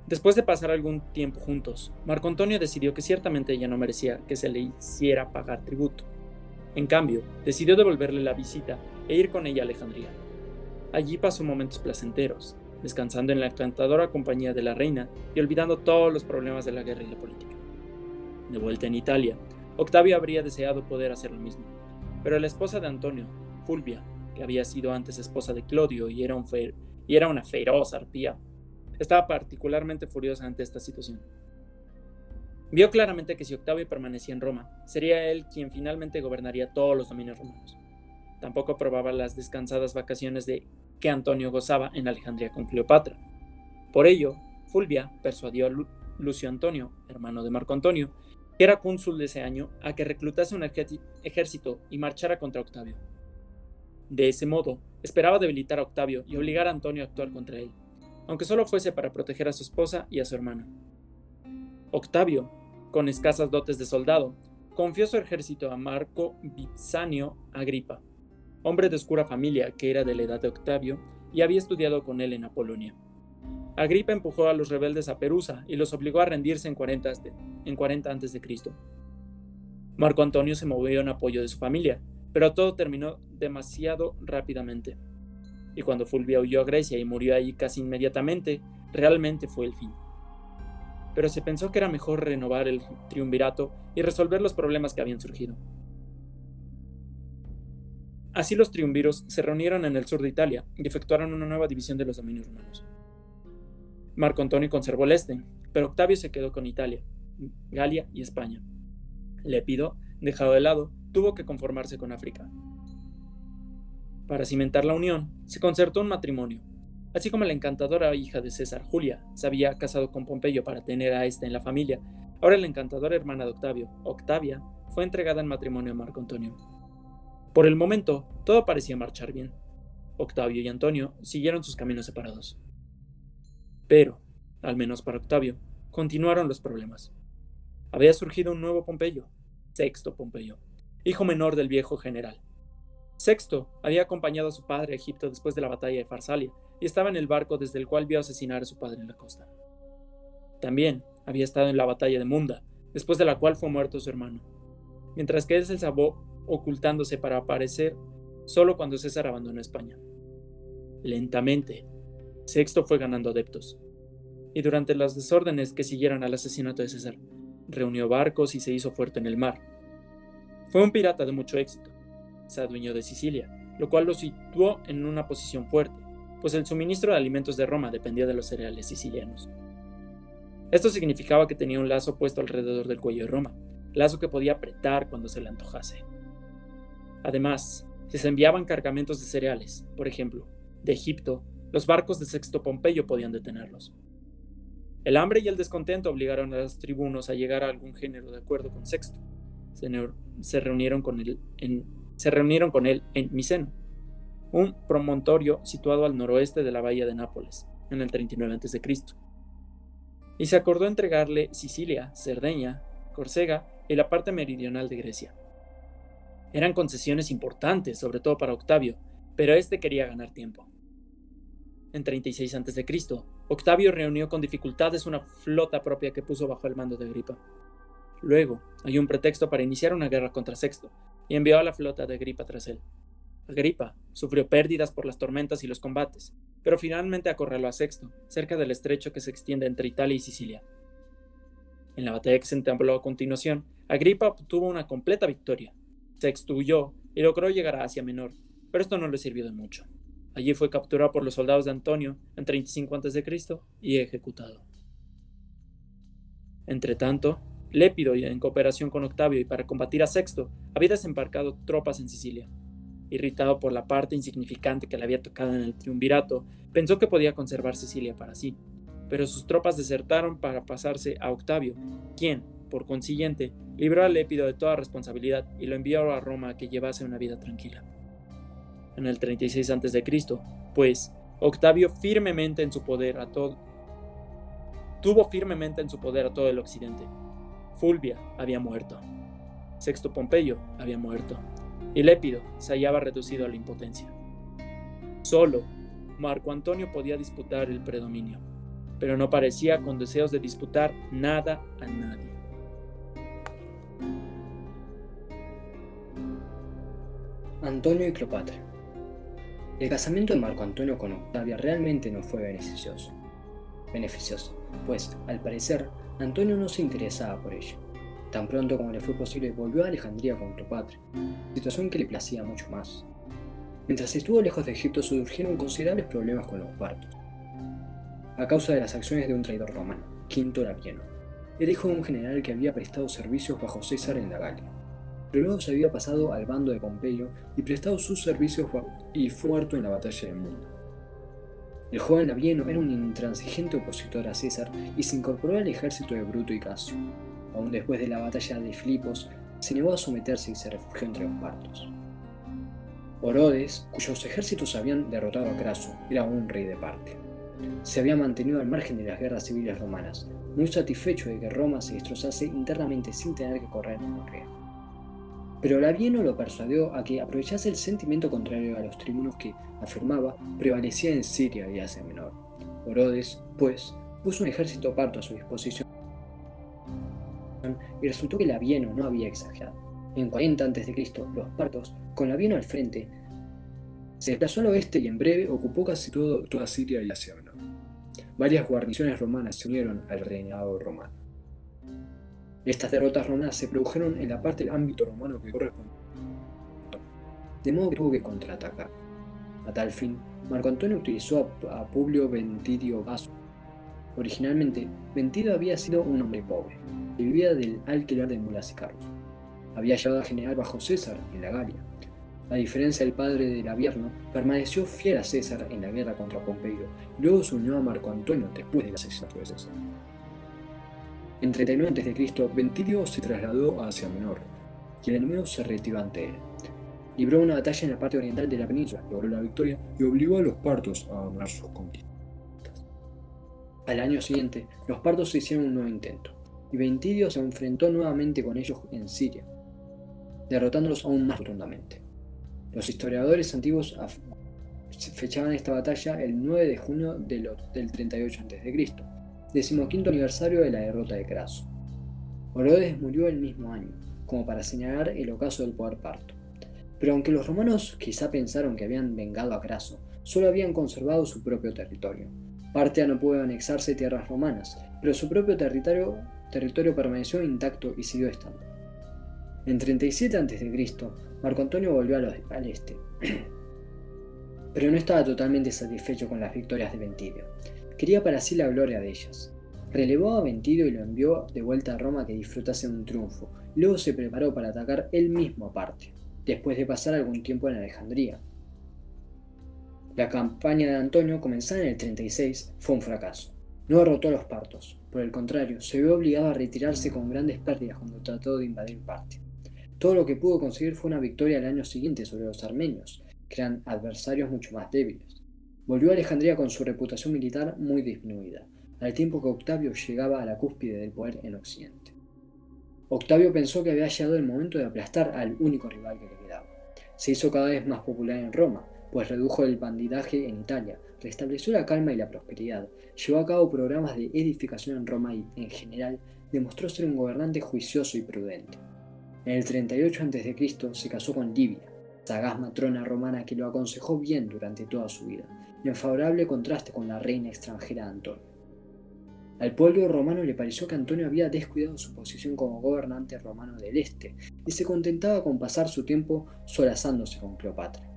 Después de pasar algún tiempo juntos, Marco Antonio decidió que ciertamente ella no merecía que se le hiciera pagar tributo. En cambio, decidió devolverle la visita e ir con ella a Alejandría. Allí pasó momentos placenteros, descansando en la encantadora compañía de la reina y olvidando todos los problemas de la guerra y la política. De vuelta en Italia, Octavio habría deseado poder hacer lo mismo, pero la esposa de Antonio, Fulvia, que había sido antes esposa de Clodio y era, un era una feroz arpía, estaba particularmente furiosa ante esta situación. Vio claramente que si Octavio permanecía en Roma, sería él quien finalmente gobernaría todos los dominios romanos. Tampoco aprobaba las descansadas vacaciones de que Antonio gozaba en Alejandría con Cleopatra. Por ello, Fulvia persuadió a Lucio Antonio, hermano de Marco Antonio, era cónsul de ese año, a que reclutase un ejército y marchara contra Octavio. De ese modo, esperaba debilitar a Octavio y obligar a Antonio a actuar contra él aunque solo fuese para proteger a su esposa y a su hermana. Octavio, con escasas dotes de soldado, confió su ejército a Marco Vipsanio Agripa, hombre de oscura familia que era de la edad de Octavio y había estudiado con él en Apolonia. Agripa empujó a los rebeldes a Perusa y los obligó a rendirse en 40, en 40 a.C. Marco Antonio se movió en apoyo de su familia, pero todo terminó demasiado rápidamente y cuando Fulvia huyó a Grecia y murió allí casi inmediatamente, realmente fue el fin. Pero se pensó que era mejor renovar el triunvirato y resolver los problemas que habían surgido. Así los triunviros se reunieron en el sur de Italia y efectuaron una nueva división de los dominios romanos. Marco Antonio conservó el este, pero Octavio se quedó con Italia, Galia y España. Lépido, dejado de lado, tuvo que conformarse con África, para cimentar la unión, se concertó un matrimonio. Así como la encantadora hija de César, Julia, se había casado con Pompeyo para tener a ésta en la familia, ahora la encantadora hermana de Octavio, Octavia, fue entregada en matrimonio a Marco Antonio. Por el momento, todo parecía marchar bien. Octavio y Antonio siguieron sus caminos separados. Pero, al menos para Octavio, continuaron los problemas. Había surgido un nuevo Pompeyo, Sexto Pompeyo, hijo menor del viejo general. Sexto había acompañado a su padre a Egipto después de la batalla de Farsalia y estaba en el barco desde el cual vio asesinar a su padre en la costa. También había estado en la batalla de Munda, después de la cual fue muerto su hermano, mientras que él se salvó ocultándose para aparecer solo cuando César abandonó España. Lentamente, Sexto fue ganando adeptos, y durante las desórdenes que siguieron al asesinato de César, reunió barcos y se hizo fuerte en el mar. Fue un pirata de mucho éxito, se adueñó de Sicilia, lo cual lo situó en una posición fuerte, pues el suministro de alimentos de Roma dependía de los cereales sicilianos. Esto significaba que tenía un lazo puesto alrededor del cuello de Roma, lazo que podía apretar cuando se le antojase. Además, si se enviaban cargamentos de cereales, por ejemplo, de Egipto, los barcos de Sexto Pompeyo podían detenerlos. El hambre y el descontento obligaron a los tribunos a llegar a algún género de acuerdo con Sexto. Se, reunieron, con él en, se reunieron con él en Miceno, un promontorio situado al noroeste de la bahía de Nápoles, en el 39 a.C. Y se acordó entregarle Sicilia, Cerdeña, Córcega y la parte meridional de Grecia. Eran concesiones importantes, sobre todo para Octavio, pero éste quería ganar tiempo. En 36 a.C., Octavio reunió con dificultades una flota propia que puso bajo el mando de Agripa. Luego, hay un pretexto para iniciar una guerra contra Sexto, y envió a la flota de Agripa tras él. Agripa sufrió pérdidas por las tormentas y los combates, pero finalmente acorraló a Sexto, cerca del estrecho que se extiende entre Italia y Sicilia. En la batalla que se entabló a continuación, Agripa obtuvo una completa victoria. Sexto huyó y logró llegar a Asia Menor, pero esto no le sirvió de mucho. Allí fue capturado por los soldados de Antonio en 35 a.C. y ejecutado. Entretanto, Lépido, en cooperación con Octavio y para combatir a Sexto, había desembarcado tropas en Sicilia. Irritado por la parte insignificante que le había tocado en el triunvirato, pensó que podía conservar Sicilia para sí, pero sus tropas desertaron para pasarse a Octavio, quien, por consiguiente, libró a Lépido de toda responsabilidad y lo envió a Roma a que llevase una vida tranquila en el 36 a.C., pues Octavio firmemente en su poder a todo tuvo firmemente en su poder a todo el occidente. Fulvia había muerto. Sexto Pompeyo había muerto. Y Lépido se hallaba reducido a la impotencia. Solo Marco Antonio podía disputar el predominio, pero no parecía con deseos de disputar nada a nadie. Antonio y Cleopatra el casamiento de Marco Antonio con Octavia realmente no fue beneficioso. Beneficioso, pues, al parecer, Antonio no se interesaba por ello. Tan pronto como le fue posible, volvió a Alejandría con Cleopatra, situación que le placía mucho más. Mientras estuvo lejos de Egipto surgieron considerables problemas con los partos, a causa de las acciones de un traidor romano, Quinto Lapieno, el hijo de un general que había prestado servicios bajo César en la Galia pero luego se había pasado al bando de Pompeyo y prestado sus servicios y fue en la batalla del mundo. El joven Labieno era un intransigente opositor a César y se incorporó al ejército de Bruto y Casio. Aún después de la batalla de Filipos, se negó a someterse y se refugió entre los partos. Orodes, cuyos ejércitos habían derrotado a Craso, era un rey de parte. Se había mantenido al margen de las guerras civiles romanas, muy satisfecho de que Roma se destrozase internamente sin tener que correr ningún riesgo. Pero Labieno lo persuadió a que aprovechase el sentimiento contrario a los tribunos que, afirmaba, prevalecía en Siria y Asia Menor. Orodes, pues, puso un ejército parto a su disposición y resultó que Labieno no había exagerado. En 40 a.C., los partos, con Labieno al frente, se desplazó al oeste y en breve ocupó casi toda Siria y Asia Menor. Varias guarniciones romanas se unieron al reinado romano. Estas derrotas romanas se produjeron en la parte del ámbito romano que corresponde, de modo que tuvo que contraatacar. A tal fin, Marco Antonio utilizó a, Publio Ventidio Vaso. Originalmente, Ventidio había sido un hombre pobre, que vivía del alquiler de mulas y carros. Había llegado a general bajo César en la Galia. A diferencia del padre del Avierno, permaneció fiel a César en la guerra contra Pompeyo y luego se unió a Marco Antonio después del asesinato de César. En 39 a.C., Ventidio se trasladó a Asia Menor, y el enemigo se retiró ante él. Libró una batalla en la parte oriental de la península, logró la victoria y obligó a los partos a abandonar sus conquistas. Al año siguiente, los partos hicieron un nuevo intento, y Ventidio se enfrentó nuevamente con ellos en Siria, derrotándolos aún más rotundamente. Los historiadores antiguos fechaban esta batalla el 9 de junio del 38 a.C., decimoquinto aniversario de la derrota de Craso. Orodes murió el mismo año, como para señalar el ocaso del poder parto. Pero aunque los romanos quizá pensaron que habían vengado a Craso, solo habían conservado su propio territorio. Partia no pudo anexarse tierras romanas, pero su propio territorio, permaneció intacto y siguió estando. En 37 a.C., Marco Antonio volvió al este, pero no estaba totalmente satisfecho con las victorias de Ventidio. Quería para sí la gloria de ellas. Relevó a Ventidio y lo envió de vuelta a Roma que disfrutase de un triunfo. Luego se preparó para atacar él mismo a Partia, después de pasar algún tiempo en Alejandría. La campaña de Antonio, comenzada en el 36, fue un fracaso. No derrotó a los partos, por el contrario, se vio obligado a retirarse con grandes pérdidas cuando trató de invadir Partia. Todo lo que pudo conseguir fue una victoria al año siguiente sobre los armenios, que eran adversarios mucho más débiles. Volvió a Alejandría con su reputación militar muy disminuida, al tiempo que Octavio llegaba a la cúspide del poder en Occidente. Octavio pensó que había llegado el momento de aplastar al único rival que le quedaba. Se hizo cada vez más popular en Roma, pues redujo el bandidaje en Italia, restableció la calma y la prosperidad, llevó a cabo programas de edificación en Roma y, en general, demostró ser un gobernante juicioso y prudente. En el 38 a.C. se casó con Livia, sagaz matrona romana que lo aconsejó bien durante toda su vida, en favorable contraste con la reina extranjera Antonio. Al pueblo romano le pareció que Antonio había descuidado su posición como gobernante romano del este y se contentaba con pasar su tiempo solazándose con Cleopatra.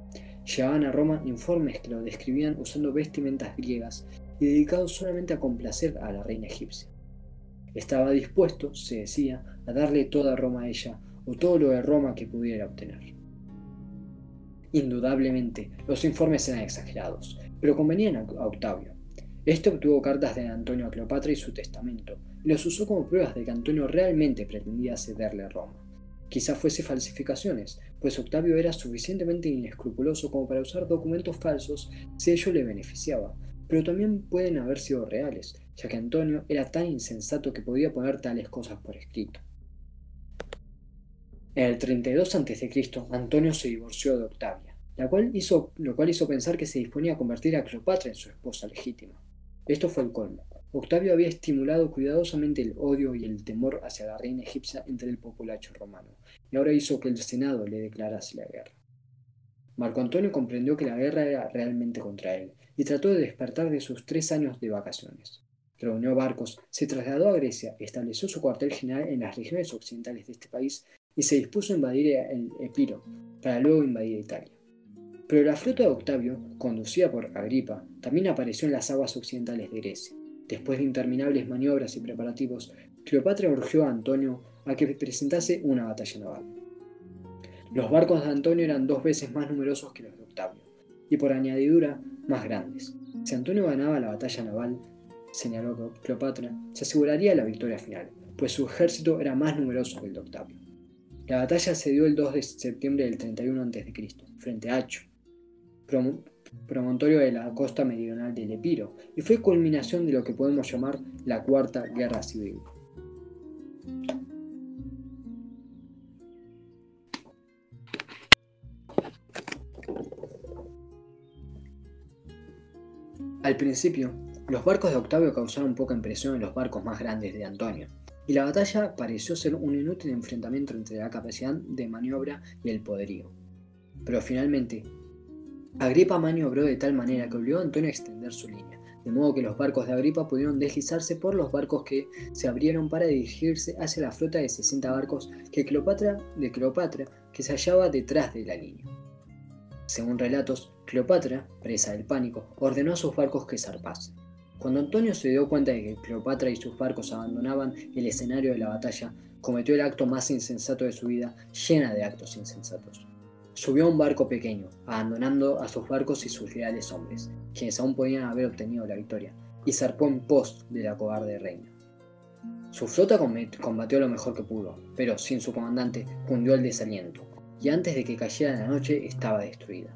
Llevaban a Roma informes que lo describían usando vestimentas griegas y dedicados solamente a complacer a la reina egipcia. Estaba dispuesto, se decía, a darle toda Roma a ella o todo lo de Roma que pudiera obtener. Indudablemente, los informes eran exagerados, pero convenían a Octavio. Este obtuvo cartas de Antonio a Cleopatra y su testamento, y los usó como pruebas de que Antonio realmente pretendía cederle Roma. Quizá fuese falsificaciones, pues Octavio era suficientemente inescrupuloso como para usar documentos falsos si ello le beneficiaba, pero también pueden haber sido reales, ya que Antonio era tan insensato que podía poner tales cosas por escrito. En el 32 a.C., Antonio se divorció de Octavia, cual hizo, lo cual hizo pensar que se disponía a convertir a Cleopatra en su esposa legítima. Esto fue el colmo. Octavio había estimulado cuidadosamente el odio y el temor hacia la reina egipcia entre el populacho romano, y ahora hizo que el Senado le declarase la guerra. Marco Antonio comprendió que la guerra era realmente contra él, y trató de despertar de sus tres años de vacaciones. Reunió barcos, se trasladó a Grecia, estableció su cuartel general en las regiones occidentales de este país y se dispuso a invadir el Epiro, para luego invadir Italia. Pero la flota de Octavio, conducida por Agripa, también apareció en las aguas occidentales de Grecia. Después de interminables maniobras y preparativos, Cleopatra urgió a Antonio a que presentase una batalla naval. Los barcos de Antonio eran dos veces más numerosos que los de Octavio, y por añadidura más grandes. Si Antonio ganaba la batalla naval, señaló Cleopatra, se aseguraría la victoria final, pues su ejército era más numeroso que el de Octavio. La batalla se dio el 2 de septiembre del 31 a.C., frente a Acho, promontorio de la costa meridional del Epiro, y fue culminación de lo que podemos llamar la Cuarta Guerra Civil. Al principio, los barcos de Octavio causaron poca impresión en los barcos más grandes de Antonio, y la batalla pareció ser un inútil enfrentamiento entre la capacidad de maniobra y el poderío. Pero finalmente, Agripa maniobró de tal manera que obligó a Antonio a extender su línea, de modo que los barcos de Agripa pudieron deslizarse por los barcos que se abrieron para dirigirse hacia la flota de 60 barcos que Cleopatra, de Cleopatra que se hallaba detrás de la línea. Según relatos, Cleopatra, presa del pánico, ordenó a sus barcos que zarpasen. Cuando Antonio se dio cuenta de que Cleopatra y sus barcos abandonaban el escenario de la batalla, cometió el acto más insensato de su vida, llena de actos insensatos. Subió a un barco pequeño, abandonando a sus barcos y sus leales hombres, quienes aún podían haber obtenido la victoria, y zarpó en pos de la cobarde reina. Su flota combatió lo mejor que pudo, pero sin su comandante cundió el desaliento, y antes de que cayera la noche estaba destruida.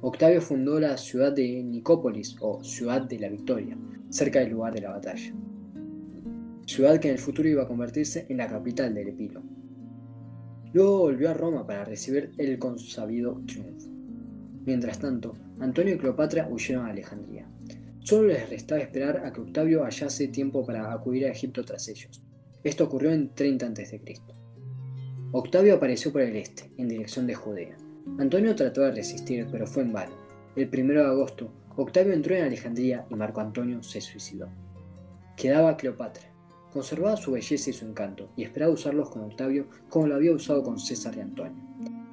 Octavio fundó la ciudad de Nicópolis o Ciudad de la Victoria, cerca del lugar de la batalla. Ciudad que en el futuro iba a convertirse en la capital del Epiro. Luego volvió a Roma para recibir el consabido triunfo. Mientras tanto, Antonio y Cleopatra huyeron a Alejandría. Solo les restaba esperar a que Octavio hallase tiempo para acudir a Egipto tras ellos. Esto ocurrió en 30 a.C. Octavio apareció por el este, en dirección de Judea. Antonio trató de resistir, pero fue en vano. El 1 de agosto, Octavio entró en Alejandría y Marco Antonio se suicidó. Quedaba Cleopatra. Conservaba su belleza y su encanto, y esperaba usarlos con Octavio como lo había usado con César y Antonio.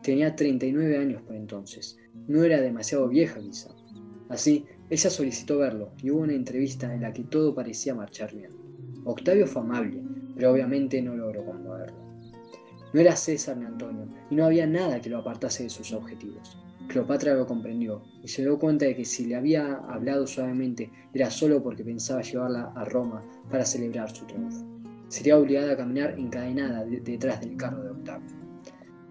Tenía 39 años por entonces. No era demasiado vieja quizá. Así, ella solicitó verlo y hubo una entrevista en la que todo parecía marchar bien. Octavio fue amable, pero obviamente no logró conmoverlo. No era César ni Antonio, y no había nada que lo apartase de sus objetivos. Cleopatra lo comprendió y se dio cuenta de que si le había hablado suavemente era solo porque pensaba llevarla a Roma para celebrar su triunfo. Sería obligada a caminar encadenada detrás del carro de Octavio.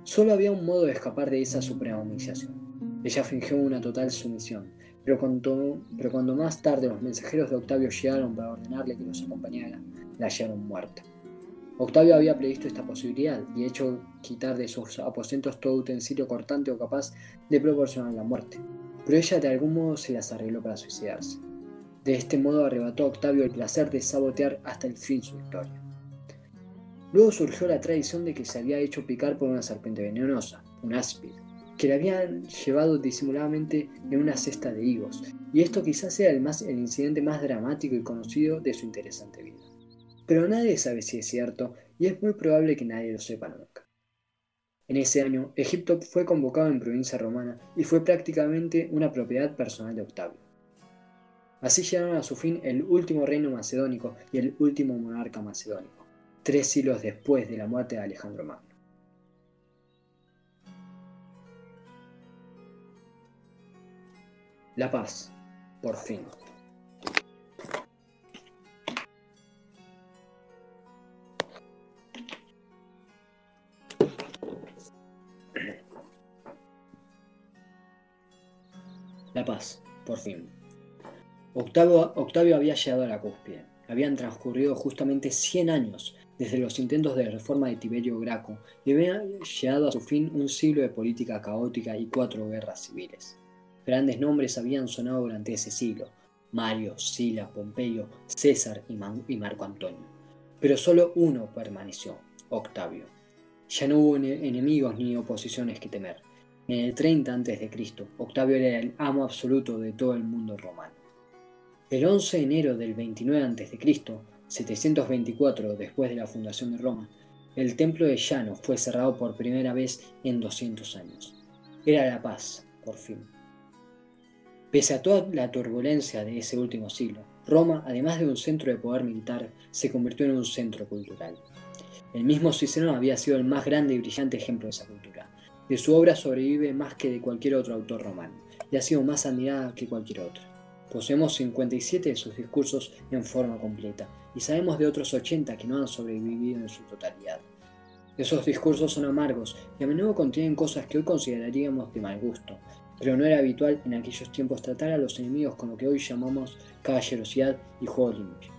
Solo había un modo de escapar de esa suprema humillación. Ella fingió una total sumisión, pero cuando, pero cuando más tarde los mensajeros de Octavio llegaron para ordenarle que los acompañara, la hallaron muerta. Octavio había previsto esta posibilidad y hecho quitar de sus aposentos todo utensilio cortante o capaz de proporcionar la muerte, pero ella de algún modo se las arregló para suicidarse. De este modo arrebató a Octavio el placer de sabotear hasta el fin su victoria. Luego surgió la tradición de que se había hecho picar por una serpiente venenosa, un áspid, que le habían llevado disimuladamente en una cesta de higos, y esto quizás sea el, el incidente más dramático y conocido de su interesante vida pero nadie sabe si es cierto y es muy probable que nadie lo sepa nunca. En ese año, Egipto fue convocado en provincia romana y fue prácticamente una propiedad personal de Octavio. Así llegaron a su fin el último reino macedónico y el último monarca macedónico, tres siglos después de la muerte de Alejandro Magno. La paz, por fin. La paz, por fin. Octavio, Octavio había llegado a la cúspide. Habían transcurrido justamente 100 años desde los intentos de reforma de Tiberio Graco y había llegado a su fin un siglo de política caótica y cuatro guerras civiles. Grandes nombres habían sonado durante ese siglo, Mario, Sila, Pompeyo, César y, y Marco Antonio. Pero solo uno permaneció, Octavio. Ya no hubo enemigos ni oposiciones que temer. En el 30 a.C., Octavio era el amo absoluto de todo el mundo romano. El 11 de enero del 29 a.C., 724 después de la fundación de Roma, el templo de Llano fue cerrado por primera vez en 200 años. Era la paz, por fin. Pese a toda la turbulencia de ese último siglo, Roma, además de un centro de poder militar, se convirtió en un centro cultural. El mismo Cicerón había sido el más grande y brillante ejemplo de esa cultura. De su obra sobrevive más que de cualquier otro autor romano, y ha sido más admirada que cualquier otra. Poseemos 57 de sus discursos en forma completa, y sabemos de otros 80 que no han sobrevivido en su totalidad. Esos discursos son amargos y a menudo contienen cosas que hoy consideraríamos de mal gusto, pero no era habitual en aquellos tiempos tratar a los enemigos con lo que hoy llamamos caballerosidad y juego limpio.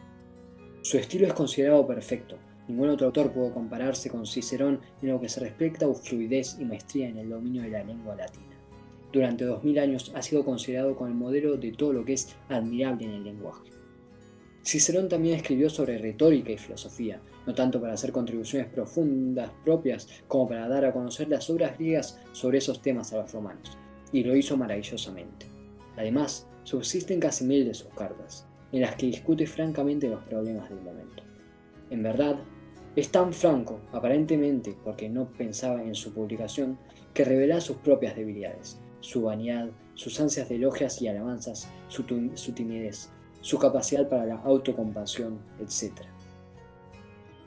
Su estilo es considerado perfecto, Ningún otro autor pudo compararse con Cicerón en lo que se respecta a fluidez y maestría en el dominio de la lengua latina. Durante dos mil años ha sido considerado como el modelo de todo lo que es admirable en el lenguaje. Cicerón también escribió sobre retórica y filosofía, no tanto para hacer contribuciones profundas propias como para dar a conocer las obras griegas sobre esos temas a los romanos, y lo hizo maravillosamente. Además, subsisten casi mil de sus cartas, en las que discute francamente los problemas del momento. En verdad, es tan franco, aparentemente porque no pensaba en su publicación, que revela sus propias debilidades, su vanidad, sus ansias de elogias y alabanzas, su, timidez, su capacidad para la autocompasión, etc.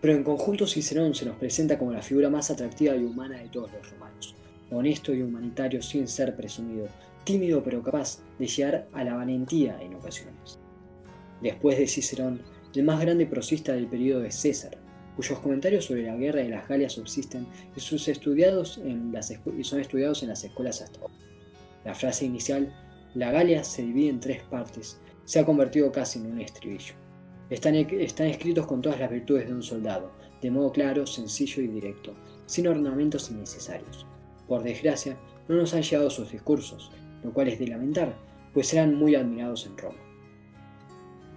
Pero en conjunto Cicerón se nos presenta como la figura más atractiva y humana de todos los romanos, honesto y humanitario sin ser presumido, tímido pero capaz de llegar a la valentía en ocasiones. Después de Cicerón, el más grande prosista del periodo es César, cuyos comentarios sobre la guerra de las Galias subsisten y, son estudiados en las escuelas hasta hoy. La frase inicial, la Galia se divide en tres partes, se ha convertido casi en un estribillo. Están, están escritos con todas las virtudes de un soldado, de modo claro, sencillo y directo, sin ornamentos innecesarios. Por desgracia, no nos han llegado sus discursos, lo cual es de lamentar, pues eran muy admirados en Roma.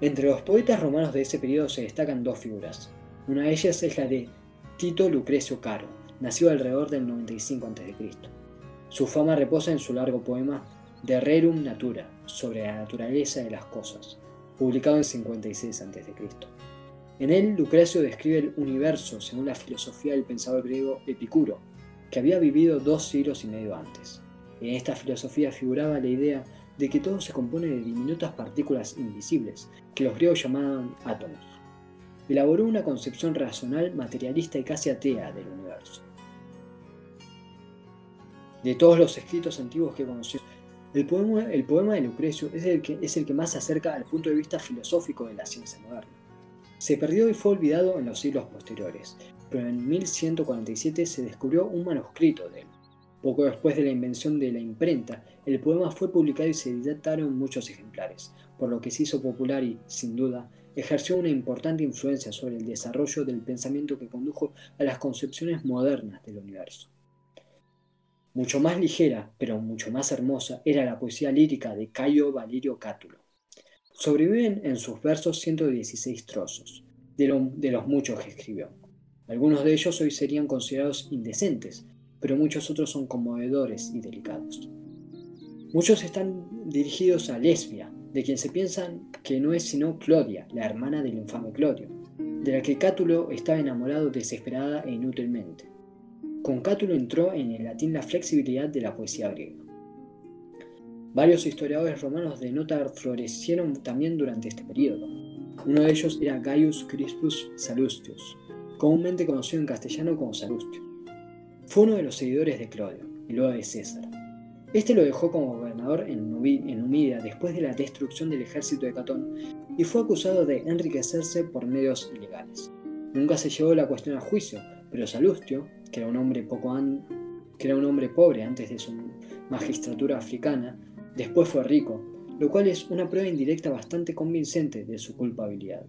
Entre los poetas romanos de ese periodo se destacan dos figuras. Una de ellas es la de Tito Lucrecio Caro, nacido alrededor del 95 a.C. Su fama reposa en su largo poema De Rerum Natura, sobre la naturaleza de las cosas, publicado en 56 a.C. En él, Lucrecio describe el universo según la filosofía del pensador griego Epicuro, que había vivido dos siglos y medio antes. En esta filosofía figuraba la idea de que todo se compone de diminutas partículas invisibles, que los griegos llamaban átomos. Elaboró una concepción racional, materialista y casi atea del universo. De todos los escritos antiguos que conoció, el poema, el poema de Lucrecio es el, que, es el que más se acerca al punto de vista filosófico de la ciencia moderna. Se perdió y fue olvidado en los siglos posteriores, pero en 1147 se descubrió un manuscrito de él. Poco después de la invención de la imprenta, el poema fue publicado y se editaron muchos ejemplares, por lo que se hizo popular y, sin duda, ejerció una importante influencia sobre el desarrollo del pensamiento que condujo a las concepciones modernas del universo. Mucho más ligera, pero mucho más hermosa, era la poesía lírica de Cayo Valerio Cátulo. Sobreviven en sus versos 116 trozos, de, los muchos que escribió. Algunos de ellos hoy serían considerados indecentes, pero muchos otros son conmovedores y delicados. Muchos están dirigidos a Lesbia, de quien se piensa que no es sino Clodia, la hermana del infame Clodio, de la que Cátulo estaba enamorado desesperada e inútilmente. Con Cátulo entró en el latín la flexibilidad de la poesía griega. Varios historiadores romanos de nota florecieron también durante este periodo. Uno de ellos era Gaius Crispus Salustius, comúnmente conocido en castellano como Salustio. Fue uno de los seguidores de Clodio y luego de César. Este lo dejó como gobernador en Numidia después de la destrucción del ejército de Catón y fue acusado de enriquecerse por medios ilegales. Nunca se llevó la cuestión a juicio, pero Salustio, que era un hombre, que era un hombre pobre antes de su magistratura africana, Después fue rico, lo cual es una prueba indirecta bastante convincente de su culpabilidad.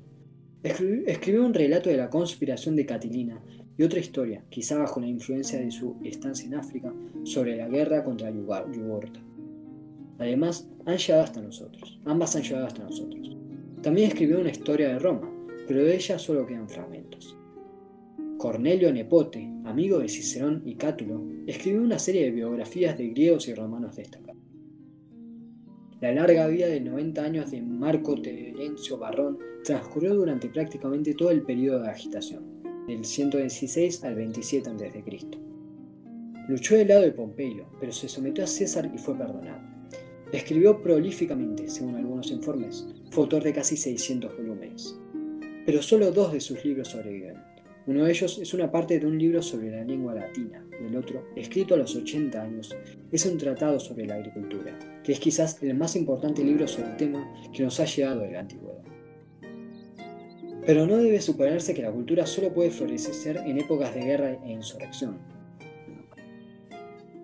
Escribió un relato de la conspiración de Catilina y otra historia, quizá bajo la influencia de su estancia en África, sobre la guerra contra Yugurta. Además, han llegado hasta nosotros. Ambas han llegado hasta nosotros. También escribió una historia de Roma, pero de ella solo quedan fragmentos. Cornelio Nepote, amigo de Cicerón y Cátulo, escribió una serie de biografías de griegos y romanos destacados. La larga vida de 90 años de Marco Terencio Barrón transcurrió durante prácticamente todo el periodo de agitación, del 116 al 27 a.C. Luchó del lado de Pompeyo, pero se sometió a César y fue perdonado. Escribió prolíficamente, según algunos informes, fue autor de casi 600 volúmenes. Pero solo dos de sus libros sobreviven. Uno de ellos es una parte de un libro sobre la lengua latina, y el otro, escrito a los 80 años, es un tratado sobre la agricultura, que es quizás el más importante libro sobre el tema que nos ha llegado de la antigüedad. Pero no debe suponerse que la cultura solo puede florecer en épocas de guerra e insurrección.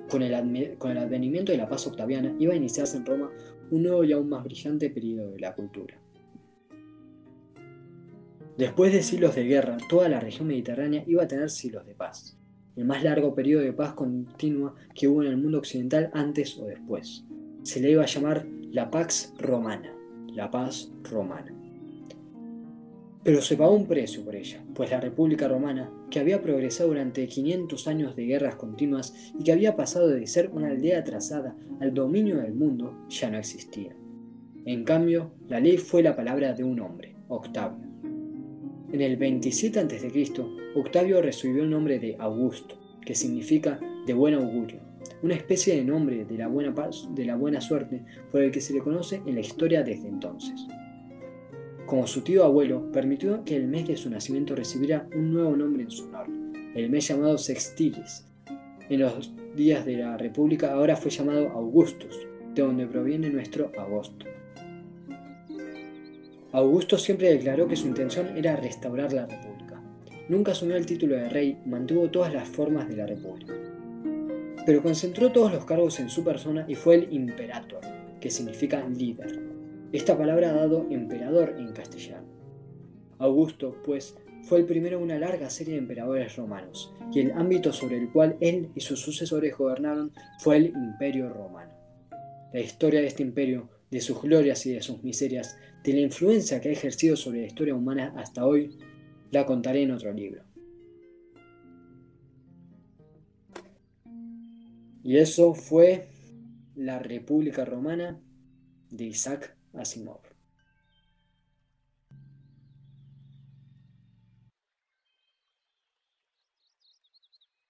Con el, advenimiento de la paz octaviana iba a iniciarse en Roma un nuevo y aún más brillante periodo de la cultura. Después de siglos de guerra, toda la región mediterránea iba a tener siglos de paz, el más largo periodo de paz continua que hubo en el mundo occidental antes o después. Se le iba a llamar la Pax Romana, la paz romana. Pero se pagó un precio por ella, pues la República Romana, que había progresado durante 500 años de guerras continuas y que había pasado de ser una aldea atrasada al dominio del mundo, ya no existía. En cambio, la ley fue la palabra de un hombre, Octavio en el 27 a.C., Octavio recibió el nombre de Augusto, que significa de buen augurio, una especie de nombre de la buena, paz, de la buena suerte por el que se le conoce en la historia desde entonces. Como su tío abuelo, permitió que el mes de su nacimiento recibiera un nuevo nombre en su honor, el mes llamado Sextilis. En los días de la República ahora fue llamado Augustus, de donde proviene nuestro agosto. Augusto siempre declaró que su intención era restaurar la república. Nunca asumió el título de rey, mantuvo todas las formas de la república. Pero concentró todos los cargos en su persona y fue el imperator, que significa líder. Esta palabra ha dado emperador en castellano. Augusto, pues, fue el primero de una larga serie de emperadores romanos, y el ámbito sobre el cual él y sus sucesores gobernaron fue el imperio romano. La historia de este imperio, de sus glorias y de sus miserias, de la influencia que ha ejercido sobre la historia humana hasta hoy, la contaré en otro libro. Y eso fue La República Romana de Isaac Asimov.